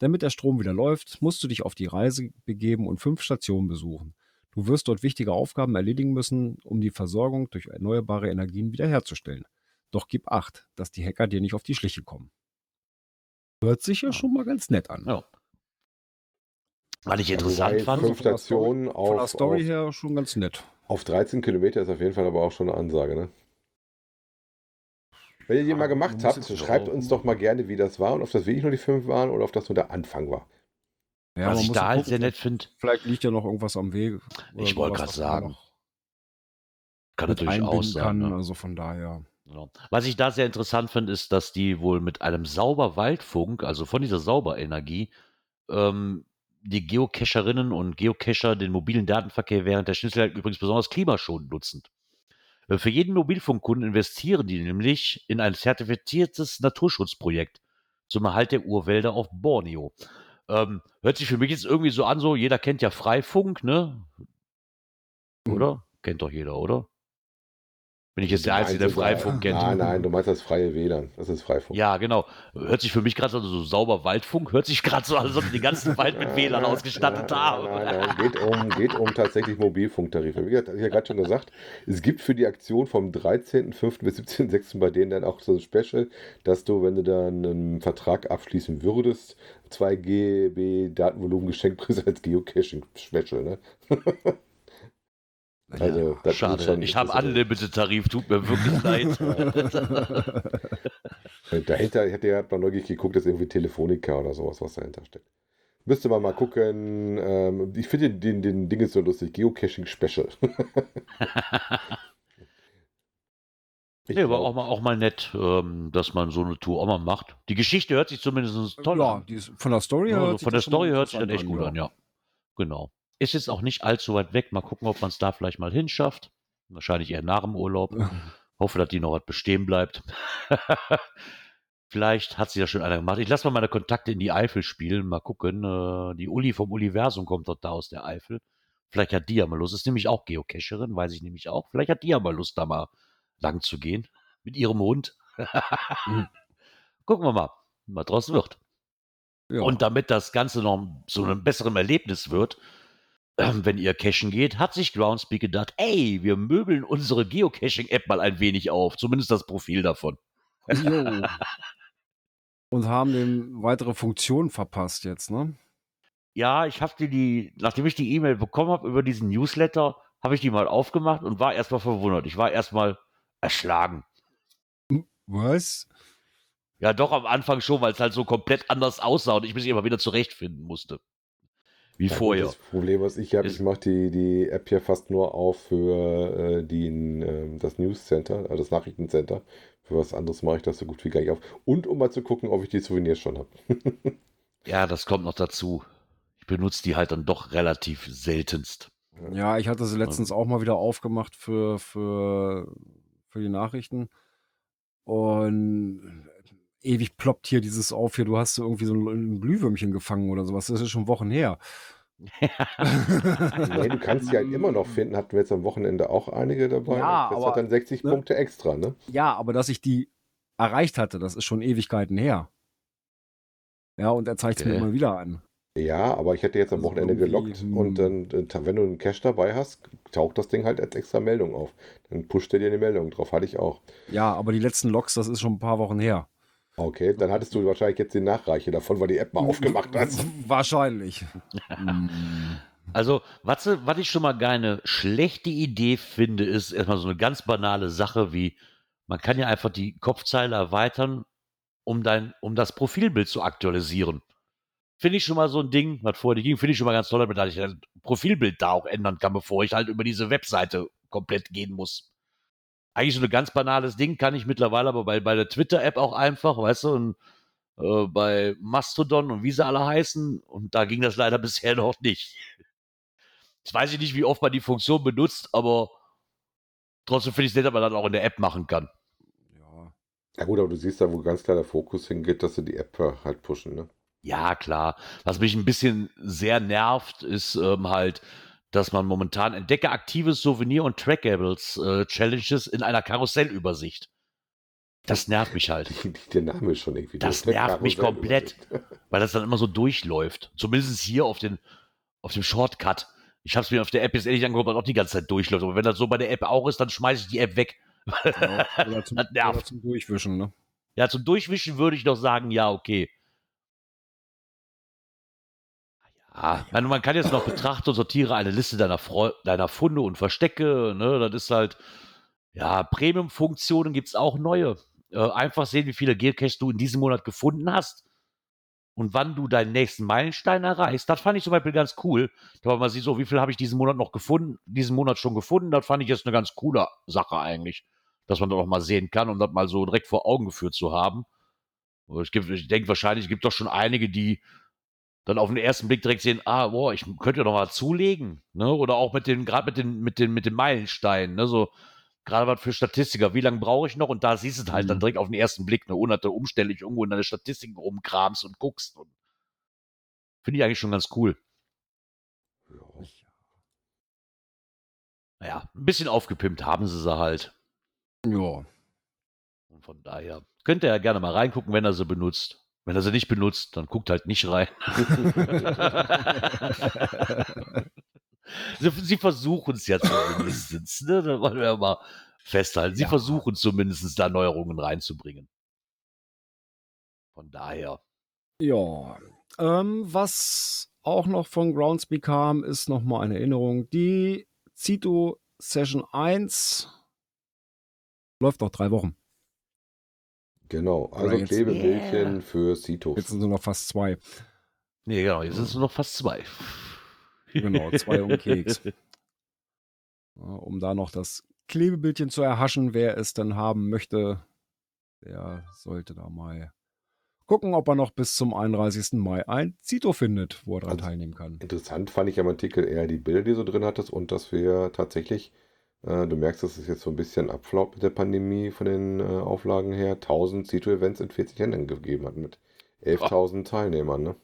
Damit der Strom wieder läuft, musst du dich auf die Reise begeben und fünf Stationen besuchen. Du wirst dort wichtige Aufgaben erledigen müssen, um die Versorgung durch erneuerbare Energien wiederherzustellen. Doch gib acht, dass die Hacker dir nicht auf die Schliche kommen. Hört sich ja schon mal ganz nett an. Ja. Was ich interessant Wobei fand. Fünf Stationen Von der auf, Story auf, her schon ganz nett. auf 13 Kilometer ist auf jeden Fall aber auch schon eine Ansage, ne? Wenn ihr die mal gemacht muss habt, schreibt uns doch mal gerne, wie das war und ob das wirklich nur die fünf waren oder ob das nur der Anfang war. Ja, was ich da halt gucken, sehr nett finde, Vielleicht liegt ja noch irgendwas am Weg. Ich wollte man sagen, kann natürlich auch sein. kann. Ne? Also von daher. Genau. Was ich da sehr interessant finde, ist, dass die wohl mit einem Sauberwaldfunk, also von dieser Sauberenergie, ähm, die Geocacherinnen und Geocacher den mobilen Datenverkehr während der Schnitzel übrigens besonders klimaschonend nutzen. Äh, Für jeden Mobilfunkkunden investieren die nämlich in ein zertifiziertes Naturschutzprojekt zum Erhalt der Urwälder auf Borneo. Ähm, hört sich für mich jetzt irgendwie so an, so jeder kennt ja Freifunk, ne? Oder? Kennt doch jeder, oder? Bin ich jetzt der Einzige, der Freifunk kennt? Nein, nein, du meinst das freie WLAN. Das ist Freifunk. Ja, genau. Hört sich für mich gerade so, so sauber Waldfunk, hört sich gerade so an, als ob die den ganzen Wald mit WLAN ausgestattet haben. Nein, nein, nein. Geht, um, geht um tatsächlich Mobilfunktarife. Wie gesagt, ich ja gerade schon gesagt, es gibt für die Aktion vom 13.05. bis 17.06. bei denen dann auch so ein Special, dass du, wenn du dann einen Vertrag abschließen würdest, 2 GB Datenvolumen geschenkt kriegst als Geocaching-Special. Ne? Also, das ist Schade, schon- ich habe Unlimited-Tarif, tut mir wirklich leid. Äh, Dahinter, ich hatte ja mal neugierig geguckt, dass irgendwie Telefonica oder sowas, was dahinter steckt. Müsste man mal gucken. Ähm, ich finde den, den Ding ist so lustig. Geocaching Special. Ich Nee, aber glaub- auch mal, auch mal nett, ähm, dass man so eine Tour auch mal macht. Die Geschichte hört sich zumindest toll ja, an. die ist, von der Story Ja, her. also hört sich von der Story hört sich dann echt gut an, ja. Genau. Ist jetzt auch nicht allzu weit weg. Mal gucken, ob man es da vielleicht mal hinschafft. Wahrscheinlich eher nach dem Urlaub. Hoffe, dass die noch was bestehen bleibt. Vielleicht hat sie ja schon einer gemacht. Ich lasse mal meine Kontakte in die Eifel spielen. Mal gucken. Äh, die Uli vom Universum kommt dort da aus der Eifel. Vielleicht hat die ja mal Lust. Ist nämlich auch Geocacherin, weiß ich nämlich auch. Vielleicht hat die ja mal Lust, da mal lang zu gehen. Mit ihrem Hund. Mhm. Gucken wir mal, was draus wird. Ja. Und damit das Ganze noch so ein besserem Erlebnis wird, ähm, wenn ihr cachen geht, hat sich Groundspeak gedacht, ey, wir möbeln unsere Geocaching-App mal ein wenig auf. Zumindest das Profil davon. Jo. Und haben dem weitere Funktionen verpasst jetzt, ne? Ja, ich habe die, die, nachdem ich die E-Mail bekommen habe über diesen Newsletter, habe ich die mal aufgemacht und war erstmal verwundert. Ich war erstmal erschlagen. Was? Ja, doch am Anfang schon, weil es halt so komplett anders aussah und ich mich immer wieder zurechtfinden musste. Wie Ja, vorher. Das Problem, was ich habe, ich mache die, die App hier fast nur auf für äh, die, ähm, das News Center, also das Nachrichtencenter. Für was anderes mache ich das so gut wie gar nicht auf. Und um mal zu gucken, ob ich die Souvenirs schon habe. Ja, das kommt noch dazu. Ich benutze die halt dann doch relativ seltenst. Ja, ich hatte sie letztens auch mal wieder aufgemacht für, für, für die Nachrichten. Und ewig ploppt hier dieses auf hier, du hast irgendwie so ein Glühwürmchen gefangen oder sowas. Das ist schon Wochen her. nee, du kannst sie halt immer noch finden. Hatten wir jetzt am Wochenende auch einige dabei. Ja, das aber, hat dann 60 ne? Punkte extra, ne? Ja, aber dass ich die erreicht hatte, das ist schon Ewigkeiten her. Ja, und er zeigt es mir Okay. immer wieder an. Ja, aber ich hätte jetzt am Also Wochenende gelockt hm. und dann, äh, wenn du einen Cache dabei hast, taucht das Ding halt als extra Meldung auf. Dann pusht er dir eine Meldung drauf. Hatte ich auch. Ja, aber die letzten Logs, das ist schon ein paar Wochen her. Okay, dann hattest du wahrscheinlich jetzt die Nachreiche davon, weil die App mal aufgemacht hast. Wahrscheinlich. Hm. Also, was, was ich schon mal keine schlechte Idee finde, ist erstmal so eine ganz banale Sache wie, man kann ja einfach die Kopfzeile erweitern, um, dein, um das Profilbild zu aktualisieren. Finde ich schon mal so ein Ding, was vorher nicht ging, finde ich schon mal ganz toll, damit ich das Profilbild da auch ändern kann, bevor ich halt über diese Webseite komplett gehen muss. Eigentlich so ein ganz banales Ding, kann ich mittlerweile aber bei, bei der Twitter-App auch einfach, weißt du, und äh, bei Mastodon und wie sie alle heißen, und da ging das leider bisher noch nicht. Jetzt weiß ich nicht, wie oft man die Funktion benutzt, aber trotzdem finde ich es nett, dass man das auch in der App machen kann. Ja. Ja gut, aber du siehst da, wo ganz klar der Fokus hingeht, dass sie die App halt pushen, ne? Ja, klar. Was mich ein bisschen sehr nervt, ist ähm, halt, dass man momentan entdecke aktives Souvenir und Trackables äh, Challenges in einer Karussellübersicht. Das nervt mich halt, der Name ist schon irgendwie. Das nervt mich Karussellübersicht. weil das dann immer so durchläuft. Zumindest hier auf, den, auf dem Shortcut. Ich habe es mir auf der App jetzt ehrlich angeguckt, weil auch die ganze Zeit durchläuft. Aber wenn das so bei der App auch ist, dann schmeiße ich die App weg. Ja, oder, zum, Das nervt. oder zum Durchwischen, ne? Ja, zum Durchwischen würde ich noch sagen, ja, okay. Ja, meine, man kann jetzt noch betrachten und sortiere eine Liste deiner, Freu deiner Funde und Verstecke. Ne? Das ist halt, ja, Premium-Funktionen gibt es auch neue. Äh, einfach sehen, wie viele Geocaches du in diesem Monat gefunden hast und wann du deinen nächsten Meilenstein erreichst. Das fand ich zum Beispiel ganz cool. Da man sieht so, wie viel habe ich diesen Monat noch gefunden, diesen Monat schon gefunden. Das fand ich jetzt eine ganz coole Sache eigentlich, dass man das auch mal sehen kann und das mal so direkt vor Augen geführt zu haben. Ich, ich denke wahrscheinlich, es gibt doch schon einige, die dann auf den ersten Blick direkt sehen, ah, boah, ich könnte ja noch mal zulegen, ne? Oder auch mit den, gerade mit den, mit den, mit den Meilensteinen, ne? So, gerade was für Statistiker, wie lange brauche ich noch? Und da siehst du es halt dann Mhm. direkt auf den ersten Blick, ne? Ohne dass du umständlich irgendwo in deine Statistiken rumkramst und guckst. Und Finde ich eigentlich schon ganz cool. Ja. Naja, ein bisschen aufgepimpt haben sie sie halt. Ja. Und von daher könnt ihr ja gerne mal reingucken, wenn er sie benutzt. Wenn er sie nicht benutzt, dann guckt halt nicht rein. sie, sie versuchen es ja zumindest. Ne? Da wollen wir mal festhalten. Sie Ja. versuchen zumindest da Neuerungen reinzubringen. Von daher. Ja. Ähm, was auch noch von Groundspeak kam, ist nochmal eine Erinnerung. Die Cito Session 1 läuft noch drei Wochen. Genau, also jetzt- Klebebildchen Yeah. für Citos. Jetzt sind es nur noch fast zwei. Nee, genau, jetzt sind es nur noch fast zwei. Genau, zwei und Keks. Um da noch das Klebebildchen zu erhaschen, wer es dann haben möchte, der sollte da mal gucken, ob er noch bis zum 31. Mai ein Zito findet, wo er dran Also- teilnehmen kann. Interessant fand ich am Artikel eher die Bilder, die du so drin hattest und dass wir tatsächlich, äh, du merkst, dass es jetzt so ein bisschen abflaut mit der Pandemie von den äh, Auflagen her, 1000 Cito-Events in 40 Ländern gegeben hat mit 11.000 Teilnehmern. Ne?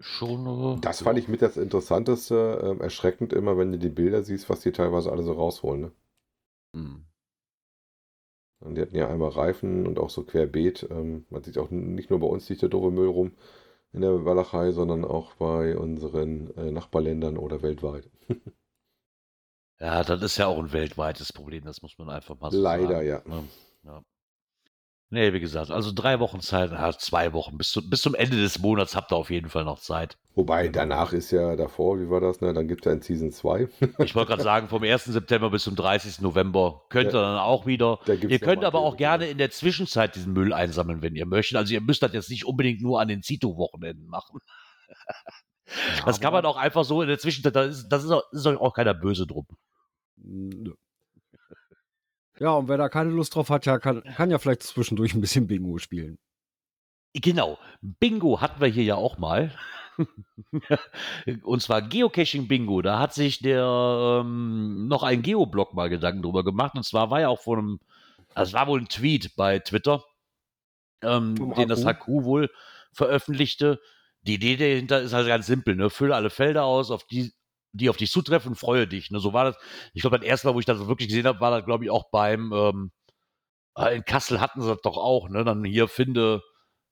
Schon. äh, Das fand ich mit das Interessanteste, ähm, erschreckend immer, wenn du die Bilder siehst, was die teilweise alle so rausholen. Ne? Hm. Und die hatten ja einmal Reifen und auch so querbeet. Ähm, man sieht auch nicht nur bei uns liegt der doofe Müll rum in der Walachei, sondern auch bei unseren äh, Nachbarländern oder weltweit. Ja, das ist ja auch ein weltweites Problem, das muss man einfach mal so Leider, sagen. ja. Ne? ja. Nee, wie gesagt, also drei Wochen Zeit, ja, zwei Wochen, bis, zu, bis zum Ende des Monats habt ihr auf jeden Fall noch Zeit. Wobei danach ist ja davor, wie war das? Ne? Dann gibt es ja ein Season 2. Ich wollte gerade sagen, vom 1. September bis zum 30. November könnt ihr dann auch wieder. Da Ihr könnt aber auch gerne in der Zwischenzeit diesen Müll einsammeln, wenn ihr möchtet. Also ihr müsst das jetzt nicht unbedingt nur an den Zito-Wochenenden machen. Das kann man auch einfach so in der Zwischenzeit, das ist, das ist, auch, ist auch keiner böse drum. Nö. Ja, und wer da keine Lust drauf hat, ja, kann, kann ja vielleicht zwischendurch ein bisschen Bingo spielen. Genau, Bingo hatten wir hier ja auch mal. Und zwar Geocaching Bingo. Da hat sich der ähm, noch ein Geoblog mal Gedanken drüber gemacht. Und zwar war ja auch von einem, also es war wohl ein Tweet bei Twitter, ähm, den das. HQ wohl veröffentlichte. Die Idee dahinter ist halt ganz simpel, ne? Fülle alle Felder aus, auf die, die auf dich zutreffen, freue dich. Ne? So war das. Ich glaube, das erste Mal, wo ich das wirklich gesehen habe, war das, glaube ich, auch beim ähm, äh, in Kassel hatten sie das doch auch, ne? Dann hier finde,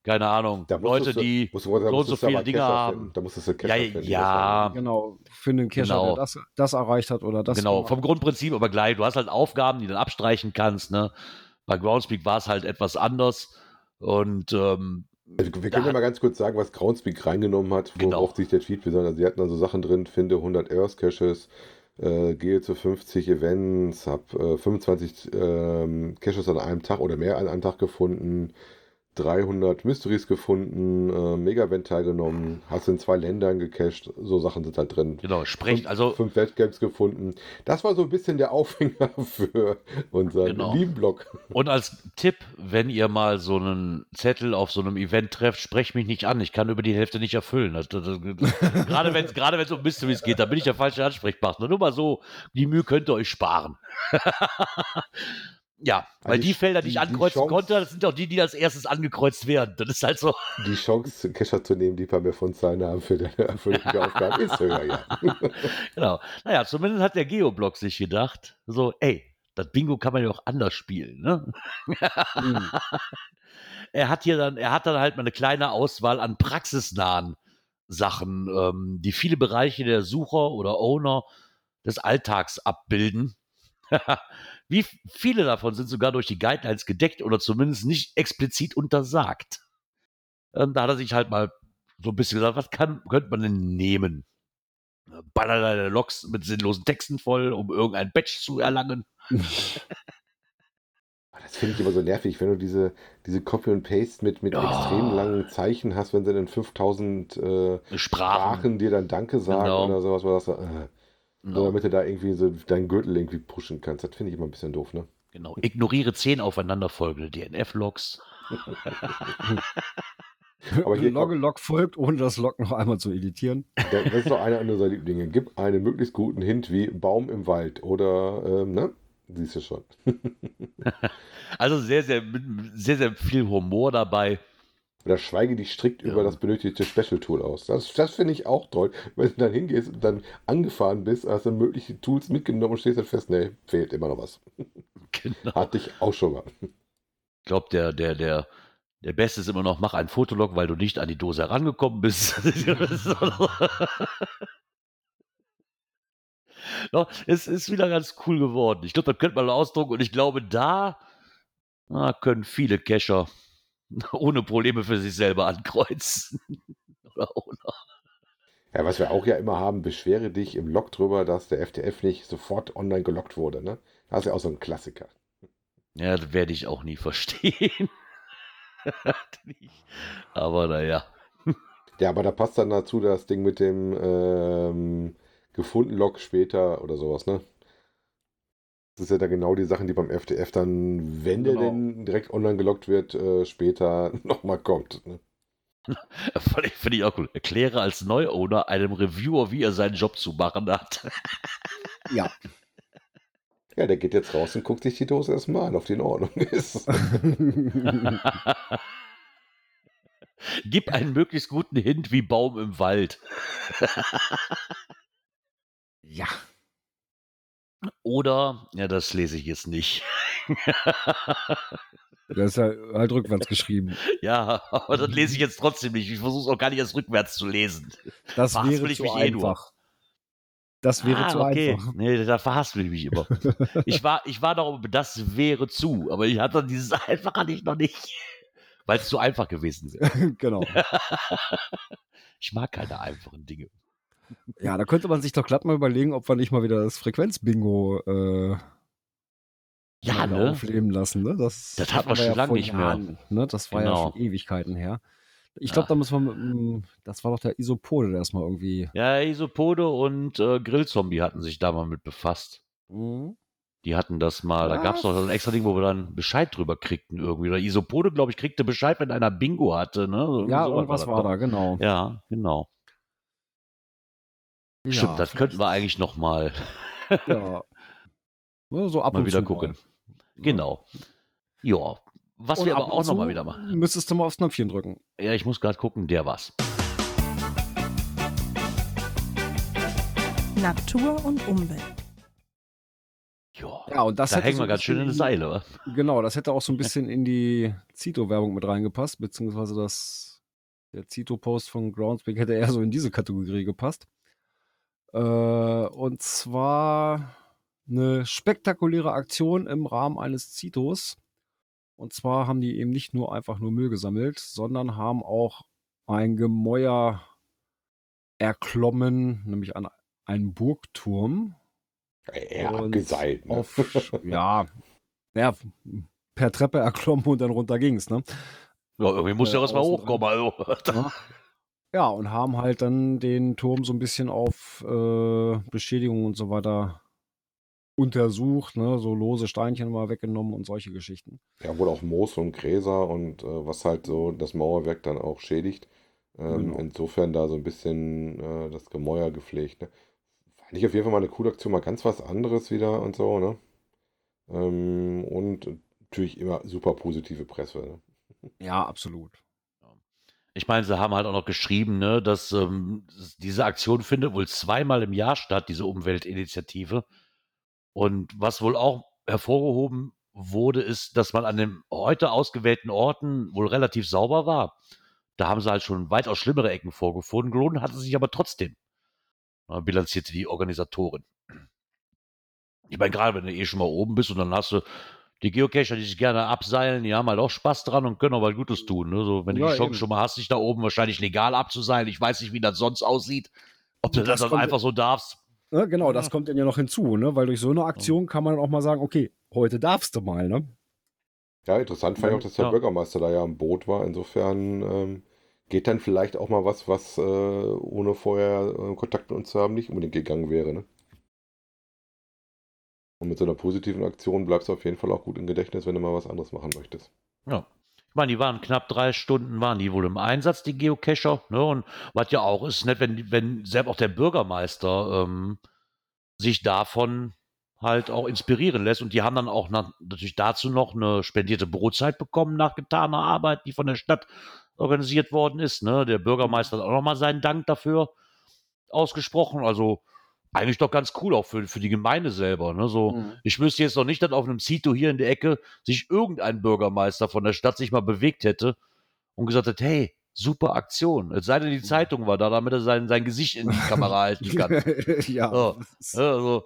keine Ahnung, Da Leute, du- die musst du so und so viele Dinge haben. finden. Da musstest du Ja, Cacher finden, ja. Genau, für einen Cacher, Genau. der das, das erreicht hat oder das. genau, gemacht vom Grundprinzip aber gleich. Du hast halt Aufgaben, die du dann abstreichen kannst. Ne? Bei Groundspeak war es halt etwas anders. Und ähm, Also, wir können ja mal ganz kurz sagen, was Groundspeak reingenommen hat, Genau. worauf sich der Tweet besonders. Also, sie hatten also Sachen drin, finde 100 Earth Caches, äh, gehe zu 50 Events, habe äh, 25 ähm, Caches an einem Tag oder mehr an einem Tag gefunden, 300 Mysteries gefunden, äh, Mega-Event teilgenommen, hast in zwei Ländern gecached, so Sachen sind halt drin. genau, sprecht, Fünf- also fünf Webcams gefunden. Das war so ein bisschen der Aufhänger für unseren Genau. Blog. Und als Tipp, wenn ihr mal so einen Zettel auf so einem Event trefft, sprecht mich nicht an. Ich kann über die Hälfte nicht erfüllen. Das, das, das, gerade wenn es gerade wenn's um Mysteries geht, da bin ich der falsche Ansprechpartner. Nur mal so, die Mühe könnt ihr euch sparen. ja, weil Also die, die- Felder, die ich die- die ankreuzen Chance- konnte, das sind auch die, die als erstes angekreuzt werden. Das ist halt so. Die Chance, Cacher zu nehmen, die paar mehr von Zahlen haben für deine der Aufgabe, ist höher, ja. Genau. Naja, zumindest hat der Geoblog sich gedacht, so, ey, das Bingo kann man ja auch anders spielen, ne? Mhm. er hat hier dann, er hat dann halt mal eine kleine Auswahl an praxisnahen Sachen, ähm, die viele Bereiche der Sucher oder Owner des Alltags abbilden. Wie viele davon sind sogar durch die Guidelines gedeckt oder zumindest nicht explizit untersagt. Ähm, da hat er sich halt mal so ein bisschen gesagt, was kann, könnte man denn nehmen? Baller deine Logs mit sinnlosen Texten voll, um irgendein Badge zu erlangen. Das finde ich immer so nervig, wenn du diese, diese Copy und Paste mit, mit Ja. extrem langen Zeichen hast, wenn sie dann 5000 äh, Sprachen. Sprachen dir dann Danke sagen Genau. oder sowas, wo äh, Genau. damit du da irgendwie so deinen Gürtel irgendwie pushen kannst. Das finde ich immer ein bisschen doof, ne? genau. Ignoriere zehn aufeinanderfolgende DNF-Logs. Aber hier Logge Log folgt, ohne das Log noch einmal zu editieren. Das ist doch einer unserer Lieblinge. Gib einen möglichst guten Hint wie Baum im Wald oder, ähm, ne? Siehst du schon. Also sehr, sehr, sehr, sehr viel Humor dabei. Oder schweige dich strikt Ja. über das benötigte Special Tool aus. Das, das finde ich auch toll. Wenn du dann hingehst und dann angefahren bist, hast du mögliche Tools mitgenommen und stehst dann fest, nee, fehlt immer noch was. Genau. Hatte ich auch schon mal. Ich glaube, der, der, der, der Beste ist immer noch, mach einen Fotolog, weil du nicht an die Dose herangekommen bist. no, es ist wieder ganz cool geworden. Ich glaube, das könnte man ausdrucken und ich glaube, da na, können viele Cacher ohne Probleme für sich selber ankreuzen. Oder ohne. Ja, was wir auch ja immer haben, beschwere dich im Log drüber, dass der FTF nicht sofort online gelockt wurde. Ne? Das ist ja auch so ein Klassiker. Ja, das werde ich auch nie verstehen. Aber naja. Ja, aber da passt dann dazu das Ding mit dem ähm, gefunden Log später oder sowas, ne? Das ist ja da genau die Sachen, die beim FDF dann, wenn der Genau. denn direkt online gelockt wird, äh, später nochmal kommt. Ne? Finde ich auch cool. Erkläre als Neuowner einem Reviewer, wie er seinen Job zu machen hat. Ja. Ja, der geht jetzt raus und guckt sich die Dose erstmal an, ob die in Ordnung ist. Gib einen möglichst guten Hint wie Baum im Wald. ja. Oder, ja, das lese ich jetzt nicht. Das ist halt rückwärts geschrieben. ja, aber das lese ich jetzt trotzdem nicht. Ich versuche es auch gar nicht erst rückwärts zu lesen. Das Verhaspel wäre ich zu mich eh einfach. Das wäre ah, zu okay. einfach. Nee, da verhaspel ich mich immer. ich war, ich war noch, das wäre zu, aber ich hatte dieses einfach hatte ich noch nicht. Weil es zu einfach gewesen wäre. genau. Ich mag keine einfachen Dinge. Ja, da könnte man sich doch glatt mal überlegen, ob wir nicht mal wieder das Frequenzbingo äh, Ja, ne? aufleben lassen. Ne? Das, Das hatten wir schon ja lange nicht mehr. Jahren, Ne? Das war ja Genau. schon Ewigkeiten her. Ich glaube, Ja. da müssen wir mit, dem- das war doch der Isopode, der erstmal irgendwie. Ja, Isopode und äh, Grillzombie hatten sich da mal mit befasst. Mhm. Die hatten das mal, da gab es Was? noch ein extra Ding, wo wir dann Bescheid drüber kriegten irgendwie. Oder Isopode, glaube ich, kriegte Bescheid, wenn einer Bingo hatte. Ne? Irgendwie Ja, irgendwas war doch. da, genau. Ja, genau. Ja, Stimmt, das könnten wir eigentlich noch mal, Ja. Ne, so ab mal und wieder zu gucken. Mal. Genau. Ja. Was Und wir ab aber auch noch mal wieder machen. Müsstest du mal aufs Knöpfchen drücken. Ja, ich muss gerade gucken, der was. Natur und Umwelt. Ja, Ja, und das da hängen so wir ganz schön in der Seile. wa? Genau, das hätte auch so ein bisschen in die Zito-Werbung mit reingepasst, beziehungsweise das, der Zito-Post von Groundspeak hätte eher so in diese Kategorie gepasst. Äh, und zwar eine spektakuläre Aktion im Rahmen eines Zitos. Und zwar haben die eben nicht nur einfach nur Müll gesammelt, sondern haben auch ein Gemäuer erklommen, nämlich an einen Burgturm. Eher Und abgeseilt. Ne? Auf, ja, ja, per Treppe erklommen und dann runter ging's, ne? Ja, irgendwie muss Äh, ja erstmal außen hochkommen. Also. Ja. Ja, und haben halt dann den Turm so ein bisschen auf äh, Beschädigungen und so weiter untersucht, ne? So lose Steinchen mal weggenommen und solche Geschichten. Ja, wohl auch Moos und Gräser und äh, was halt so das Mauerwerk dann auch schädigt. Ähm, Genau. Insofern da so ein bisschen äh, das Gemäuer gepflegt. Ne? Fand ich auf jeden Fall mal eine coole Aktion, mal ganz was anderes wieder und so, ne? Ähm, und natürlich immer super positive Presse. Ne? Ja, absolut. Ich meine, sie haben halt auch noch geschrieben, ne, dass ähm, diese Aktion findet wohl zweimal im Jahr statt, diese Umweltinitiative. Und was wohl auch hervorgehoben wurde, ist, dass man an den heute ausgewählten Orten wohl relativ sauber war. Da haben sie halt schon weitaus schlimmere Ecken vorgefunden. Gelohnt hat es sich aber trotzdem, bilanzierte die Organisatorin. Ich meine, gerade wenn du eh schon mal oben bist und dann hast du die Geocacher, die sich gerne abseilen, die haben halt auch Spaß dran und können auch was Gutes tun. Ne? So, wenn du Ja, die Chance eben. schon mal hast, dich da oben wahrscheinlich legal abzuseilen. Ich weiß nicht, wie das sonst aussieht. Ob du das, Das dann einfach so darfst. Ne, genau, das Ja. kommt dann ja noch hinzu, ne? Weil durch so eine Aktion kann man dann auch mal sagen, okay, heute darfst du mal, ne? Ja, interessant fand ich auch, dass der Ja. Bürgermeister da ja am Boot war. Insofern ähm, geht dann vielleicht auch mal was, was äh, ohne vorher äh, Kontakt mit uns zu haben nicht unbedingt gegangen wäre. Ne? Und mit so einer positiven Aktion bleibst du auf jeden Fall auch gut im Gedächtnis, wenn du mal was anderes machen möchtest. Ja. Ich meine, die waren knapp drei Stunden, waren die wohl im Einsatz, die Geocacher. Ne? Und was ja auch ist, nett, wenn, wenn selbst auch der Bürgermeister ähm, sich davon halt auch inspirieren lässt. Und die haben dann auch nach, natürlich dazu noch eine spendierte Brotzeit bekommen nach getaner Arbeit, die von der Stadt organisiert worden ist. Ne? Der Bürgermeister hat auch nochmal seinen Dank dafür ausgesprochen. Also eigentlich doch ganz cool auch für, für die Gemeinde selber. Ne? So, Mhm. ich wüsste jetzt noch nicht, dass auf einem Zito hier in der Ecke sich irgendein Bürgermeister von der Stadt sich mal bewegt hätte und gesagt hat, hey, super Aktion. Es sei denn, die Zeitung war da, damit er sein, sein Gesicht in die Kamera halten kann. ja. Ja, also,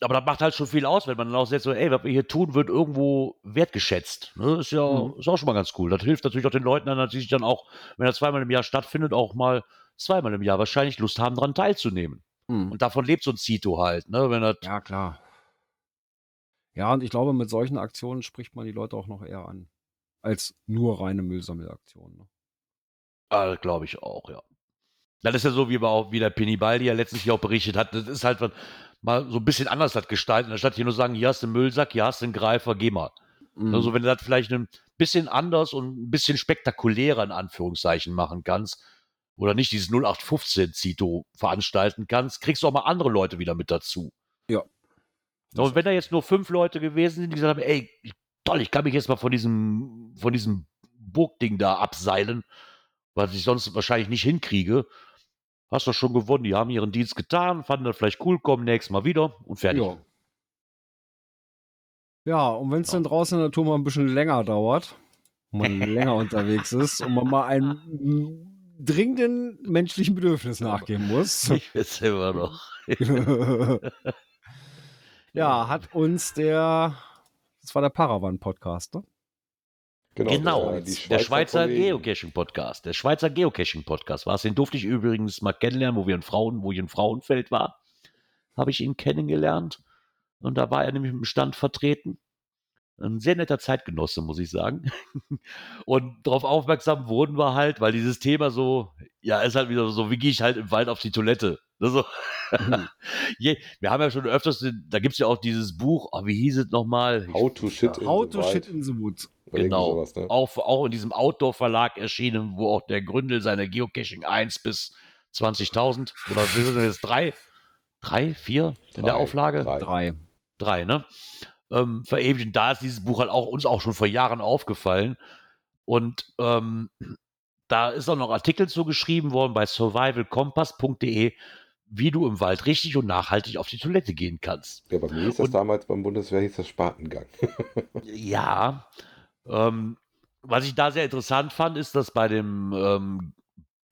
aber das macht halt schon viel aus, wenn man dann auch sagt, so, ey, was wir hier tun, wird irgendwo wertgeschätzt. Ne? Ist ja Mhm. ist auch schon mal ganz cool. Das hilft natürlich auch den Leuten dann natürlich dann auch, wenn er zweimal im Jahr stattfindet, auch mal zweimal im Jahr wahrscheinlich Lust haben, daran teilzunehmen. Mhm. Und davon lebt so ein Zito halt, ne? Wenn das, Ja, klar. Ja, und ich glaube, mit solchen Aktionen spricht man die Leute auch noch eher an. Als nur reine Müllsammelaktionen. Ne? ah, glaube ich auch, ja. Das ist ja so, wie, wir auch, wie der Penibaldi ja letztens hier auch berichtet hat. Das ist halt mal so ein bisschen anders hat gestalten, anstatt hier nur sagen, hier hast du einen Müllsack, hier hast du einen Greifer, geh mal. Mhm. Also wenn du das vielleicht ein bisschen anders und ein bisschen spektakulärer in Anführungszeichen machen kannst oder nicht dieses 0815 Zito veranstalten kannst, kriegst du auch mal andere Leute wieder mit dazu. Ja. Und wenn da jetzt nur fünf Leute gewesen sind, die gesagt haben, ey, toll, ich kann mich jetzt mal von diesem, von diesem Burgding da abseilen, was ich sonst wahrscheinlich nicht hinkriege, hast du schon gewonnen. Die haben ihren Dienst getan, fanden das vielleicht cool, kommen nächstes Mal wieder und fertig. Ja. Ja, und wenn es Ja. dann draußen in der Natur mal ein bisschen länger dauert, man länger unterwegs ist und man mal einem mm, dringenden menschlichen Bedürfnis nachgeben muss, Ich weiß immer noch. ja, hat uns der, das war der Paravan-Podcast, ne? Genau, der, die der Schweizer. Geocaching-Podcast. Der Schweizer Geocaching-Podcast war es. Den durfte ich übrigens mal kennenlernen, wo wir in Frauen, wo ich in Frauenfeld war. Habe ich ihn kennengelernt. Und da war er nämlich im Stand vertreten. Ein sehr netter Zeitgenosse, muss ich sagen. Und darauf aufmerksam wurden wir halt, weil dieses Thema so, ja, ist halt wieder so, wie gehe ich halt im Wald auf die Toilette? So. Je, wir haben ja schon öfters, da gibt es ja auch dieses Buch, oh, wie hieß es nochmal? How to shit in How the to shit in the woods. Genau. Sowas, ne? auch, auch in diesem Outdoor-Verlag erschienen, wo auch der Gründel seine Geocaching 1 bis 20.000 oder wie sind das jetzt drei, drei, vier in der Drei, Auflage? drei. Drei. Drei, ne? Ähm, verewigt. Da ist dieses Buch halt auch uns auch schon vor Jahren aufgefallen. Und ähm, da ist auch noch Artikel zu geschrieben worden bei survivalkompass.de, wie du im Wald richtig und nachhaltig auf die Toilette gehen kannst. Ja, bei mir ist das Und- damals beim Bundeswehr hieß das Spatengang. Ja, ähm, was ich da sehr interessant fand, ist, dass bei dem ähm,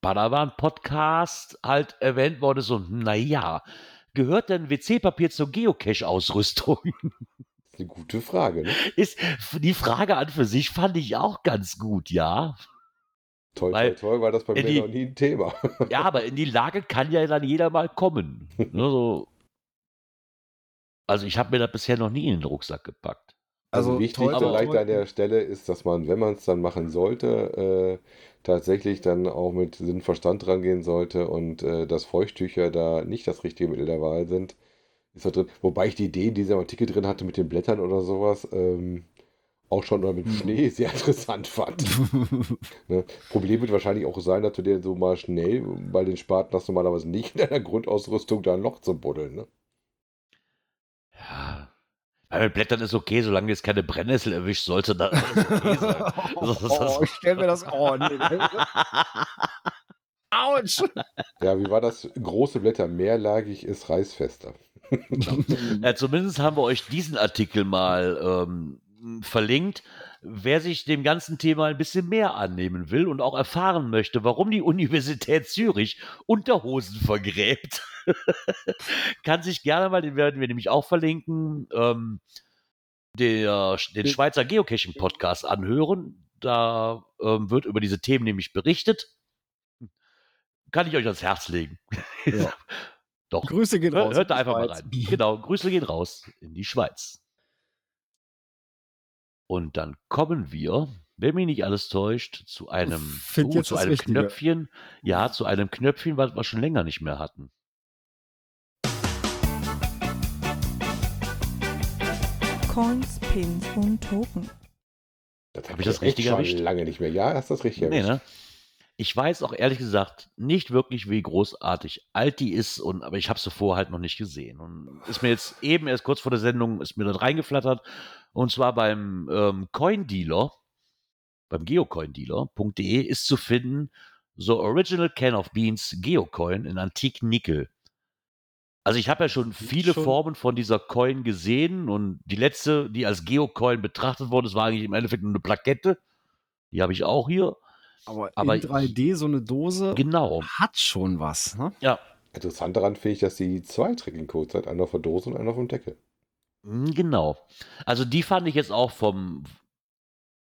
Padawan-Podcast halt erwähnt wurde, so, naja, gehört denn WC-Papier zur Geocache-Ausrüstung? Eine gute Frage, ne? ist die Frage an für sich fand ich auch ganz gut, ja. Toll, Weil- toll, toll, war das bei mir die- noch nie ein Thema. Ja, aber in die Lage kann ja dann jeder mal kommen. Ne, so. Also ich habe mir das bisher noch nie in den Rucksack gepackt. Also, Also wichtig toll, vielleicht an der Stelle ist, dass man, wenn man es dann machen sollte, äh, tatsächlich dann auch mit Sinn und Verstand rangehen sollte und äh, dass Feuchttücher da nicht das richtige Mittel der Wahl sind. Ist da drin. Wobei ich die Idee in diesem Artikel drin hatte mit den Blättern oder sowas, ähm, auch schon oder mit Hm. Schnee sehr interessant fand. Ne? Problem wird wahrscheinlich auch sein, dass du dir so mal schnell, bei den Spaten hast du normalerweise nicht in deiner Grundausrüstung da ein Loch zu buddeln. Ne? Ja. Aber mit Blättern ist okay, solange jetzt keine Brennnessel erwischt, sollte da okay sein. oh, ich stell mir das. Oh, nee. Autsch! Ja, wie war das? Große Blätter, mehrlagig ist reißfester. Ja, zumindest haben wir euch diesen Artikel mal ähm, verlinkt. Wer sich dem ganzen Thema ein bisschen mehr annehmen will und auch erfahren möchte, warum die Universität Zürich Unterhosen vergräbt, kann sich gerne mal, den werden wir nämlich auch verlinken, ähm, der, den Schweizer Geocaching-Podcast anhören. Da ähm, wird über diese Themen nämlich berichtet. Kann ich euch ans Herz legen. Ja. Doch. Grüße gehen raus. hört da in die einfach mal Schweiz. rein. Genau, Grüße gehen raus in die Schweiz. Und dann kommen wir, wenn mich nicht alles täuscht, zu einem, jetzt zu einem Richtige. Knöpfchen. Ja, zu einem Knöpfchen, was wir schon länger nicht mehr hatten. Coins, Pins und Token. Das Hab ich das richtig schon erwischt? lange nicht mehr. Ja, hast das richtig Nee, erwischt. ne? Ich weiß auch ehrlich gesagt nicht wirklich, wie großartig alt die ist, und, aber ich habe sie vorher halt noch nicht gesehen. Und ist mir jetzt eben erst kurz vor der Sendung ist mir das reingeflattert. Und zwar beim ähm, Coin-Dealer, beim geocoindealer.de ist zu finden The Original Can of Beans Geocoin in Antik Nickel. Also ich habe ja schon viele Schon- Formen von dieser Coin gesehen und die letzte, die als Geocoin betrachtet wurde, das war eigentlich im Endeffekt nur eine Plakette. Die habe ich auch hier. Aber, Aber in 3D so eine Dose Genau. hat schon was. Ne? Ja, Interessant daran finde ich, dass sie zwei Tracking-Codes hat. Einer auf der Dose und einer auf dem Deckel. Mm, Genau. Also die fand ich jetzt auch vom,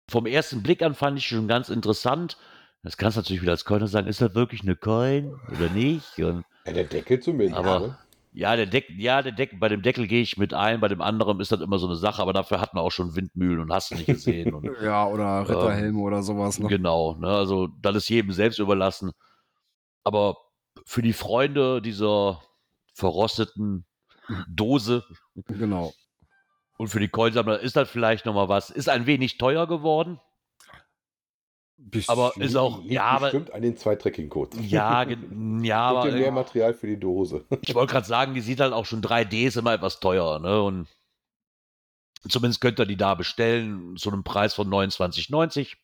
vom ersten Blick an fand ich schon ganz interessant. Das kannst du natürlich wieder als Coiner sagen, ist das wirklich eine Coin oder nicht? Und Ja, der Deckel zumindest. Aber- ne? Ja, der Deck, ja, der Deck, bei dem Deckel gehe ich mit ein, bei dem anderen ist das immer so eine Sache, aber dafür hatten wir auch schon Windmühlen und hast du nicht gesehen. Und, Ja, oder Ritterhelme oder sowas. Ne? Genau, ne? also das ist jedem selbst überlassen. Aber für die Freunde dieser verrosteten Dose Genau. und für die Coinsammler ist das vielleicht nochmal was. Ist ein wenig teuer geworden. Aber ist auch, ja, aber, bestimmt an den zwei Tracking-Codes. ja, ge- ja, Und aber mehr Material für die Dose. ich wollte gerade sagen, die sieht halt auch schon 3D, ist immer etwas teuer, ne? Und zumindest könnt ihr die da bestellen zu einem Preis von 29,90.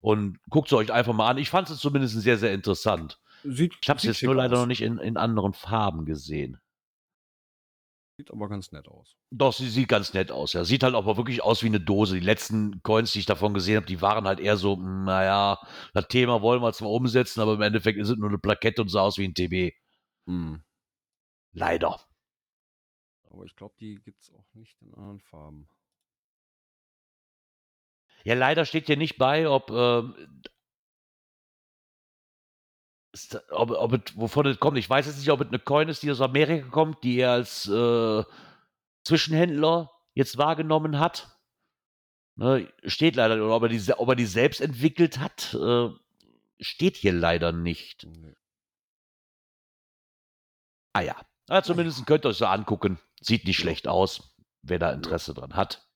Und guckt sie euch einfach mal an. Ich fand es zumindest sehr, sehr interessant. Sieht, Ich habe es jetzt nur leider aus. noch nicht in, in anderen Farben gesehen. Sieht aber ganz nett aus. Doch, sie sieht ganz nett aus. Ja, sieht halt aber wirklich aus wie eine Dose. Die letzten Coins, die ich davon gesehen habe, die waren halt eher so, naja, das Thema wollen wir zwar umsetzen, aber im Endeffekt ist es nur eine Plakette und sah aus wie ein TB. Hm. Leider. Aber ich glaube, die gibt es auch nicht in anderen Farben. Ja, leider steht hier nicht bei, ob, ähm, ob, ob es, wovon es kommt. Ich weiß jetzt nicht, ob es eine Coin ist, die aus Amerika kommt, die er als äh, Zwischenhändler jetzt wahrgenommen hat. Ne, steht leider, oder ob er, die, ob er die selbst entwickelt hat, äh, steht hier leider nicht. Nee. Ah ja, ja zumindest könnt ihr euch so angucken. Sieht nicht schlecht aus, wer da Interesse dran hat.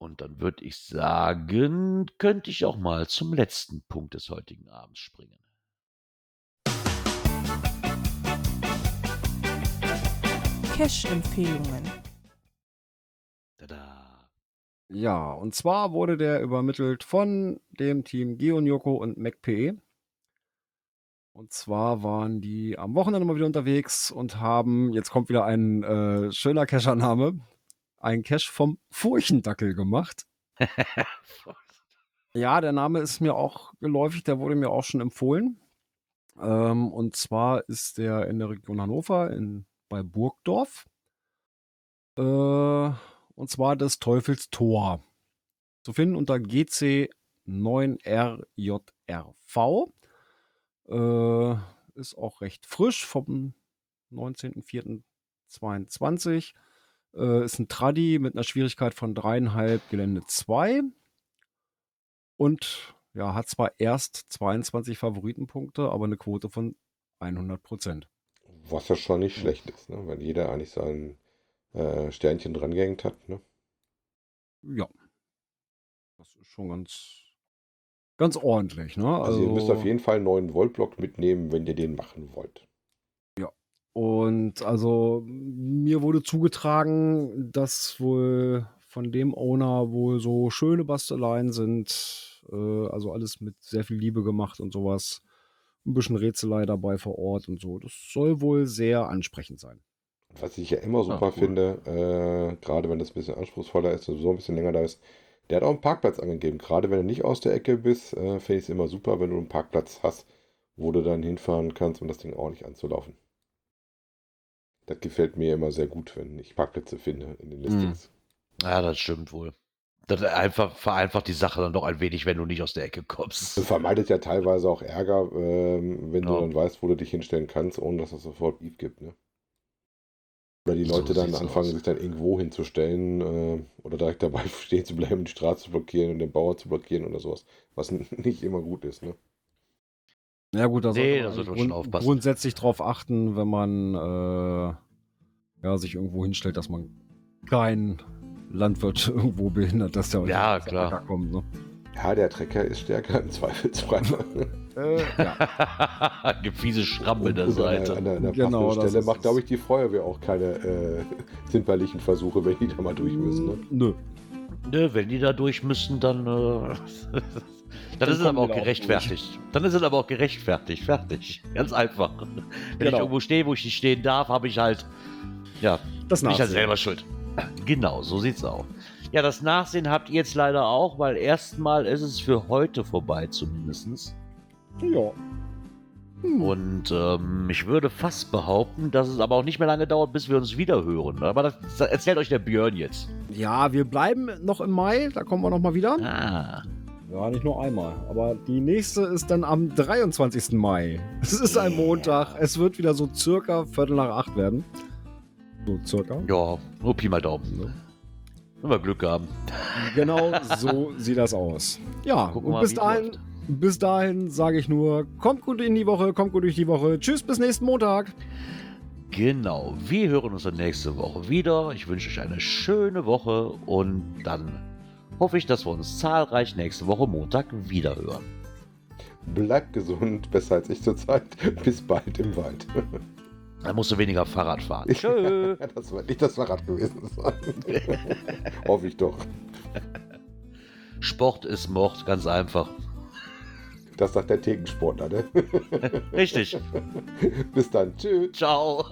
Und dann würde ich sagen, könnte ich auch mal zum letzten Punkt des heutigen Abends springen. Cash-Empfehlungen. Tada. Ja, und zwar wurde der übermittelt von dem Team Gion Yoko und MacPE. Und zwar waren die am Wochenende mal wieder unterwegs und haben, jetzt kommt wieder ein äh, schöner Cacher-Name, einen Cache vom Furchendackel gemacht. Ja, der Name ist mir auch geläufig, der wurde mir auch schon empfohlen. Ähm, und zwar ist der in der Region Hannover, in, bei Burgdorf. Äh, und zwar des Teufels Tor. Zu finden unter GC9RJRV. Äh, ist auch recht frisch vom 19.04.22. Äh, ist ein Traddy mit einer Schwierigkeit von dreieinhalb Gelände 2. Und ja, hat zwar erst 22 Favoritenpunkte, aber eine Quote von 100 Prozent. Was ja schon nicht schlecht ist, ne? weil jeder eigentlich sein äh, Sternchen drangehängt hat. Ne? Ja. Das ist schon ganz, ganz ordentlich, ne? Also, ihr müsst auf jeden Fall einen neuen Voltblock mitnehmen, wenn ihr den machen wollt. Und also mir wurde zugetragen, dass wohl von dem Owner wohl so schöne Basteleien sind. Äh, also alles mit sehr viel Liebe gemacht und sowas. Ein bisschen Rätselei dabei vor Ort und so. Das soll wohl sehr ansprechend sein. Was ich ja immer super cool. finde, äh, gerade wenn das ein bisschen anspruchsvoller ist und so ein bisschen länger da ist, der hat auch einen Parkplatz angegeben. Gerade wenn du nicht aus der Ecke bist, äh, finde ich es immer super, wenn du einen Parkplatz hast, wo du dann hinfahren kannst, um das Ding ordentlich anzulaufen. Das gefällt mir immer sehr gut, wenn ich Parkplätze finde in den Listings. Ja, das stimmt wohl. Das einfach, vereinfacht die Sache dann doch ein wenig, wenn du nicht aus der Ecke kommst. Das vermeidet ja teilweise auch Ärger, ähm, wenn du Ja. dann weißt, wo du dich hinstellen kannst, ohne dass es sofort Beef gibt. Ne? Oder die So Leute dann sieht's anfangen, aus. sich dann irgendwo hinzustellen äh, oder direkt dabei stehen zu bleiben, die Straße zu blockieren und den Bauer zu blockieren oder sowas. Was nicht immer gut ist. Ne? Ja gut, da Nee, sollte man sollte man grund schon aufpassen. grundsätzlich drauf achten, wenn man äh, ja, sich irgendwo hinstellt, dass man kein Landwirt irgendwo behindert, dass der Ja, klar. Kommt. Ne? Ja, der Trecker ist stärker im Zweifelsfall. Äh, ja. Gibt fiese Schrammen in der Und an der, Seite. an der, an der Genau, Stelle macht, glaube ich, die Feuerwehr auch keine äh, zimperlichen Versuche, wenn die da mal durch müssen. Ne? Nö. Ne, wenn die da durch müssen, dann. Äh, dann ist es aber auch da auch gerechtfertigt. Dann ist es aber auch gerechtfertigt. Fertig. Ganz einfach. Wenn ich Genau. irgendwo stehe, wo ich nicht stehen darf, habe ich halt. Ja, Das bin ich halt selber schuld. Genau, so sieht's aus. Ja, das Nachsehen habt ihr jetzt leider auch, weil erstmal ist es für heute vorbei, zumindest. Ja. Hm. Und ähm, ich würde fast behaupten, dass es aber auch nicht mehr lange dauert, bis wir uns wieder hören. Aber das, das erzählt euch der Björn jetzt. Ja, wir bleiben noch im Mai, da kommen wir noch mal wieder. Ah. Ja, nicht nur einmal. Aber die nächste ist dann am 23. Mai. Es ist ein Montag. Es wird wieder so circa Viertel nach acht werden. So circa. Ja, nur Pi mal Daumen. Ne? Wenn wir Glück haben. Genau so sieht das aus. Ja, Gucken und mal, bis dahin. Bis dahin sage ich nur, kommt gut in die Woche, kommt gut durch die Woche. Tschüss, bis nächsten Montag. Genau, wir hören uns dann nächste Woche wieder. Ich wünsche euch eine schöne Woche und dann hoffe ich, dass wir uns zahlreich nächste Woche Montag wieder hören. Bleibt gesund, besser als ich zurzeit. Bis bald im Wald. Dann musst du weniger Fahrrad fahren. Tschö. das wird nicht das Fahrrad gewesen sein. Hoffe ich doch. Sport ist Mord, ganz einfach. Das sagt der Thekensportler, ne? Richtig. Bis dann. Tschüss. Ciao.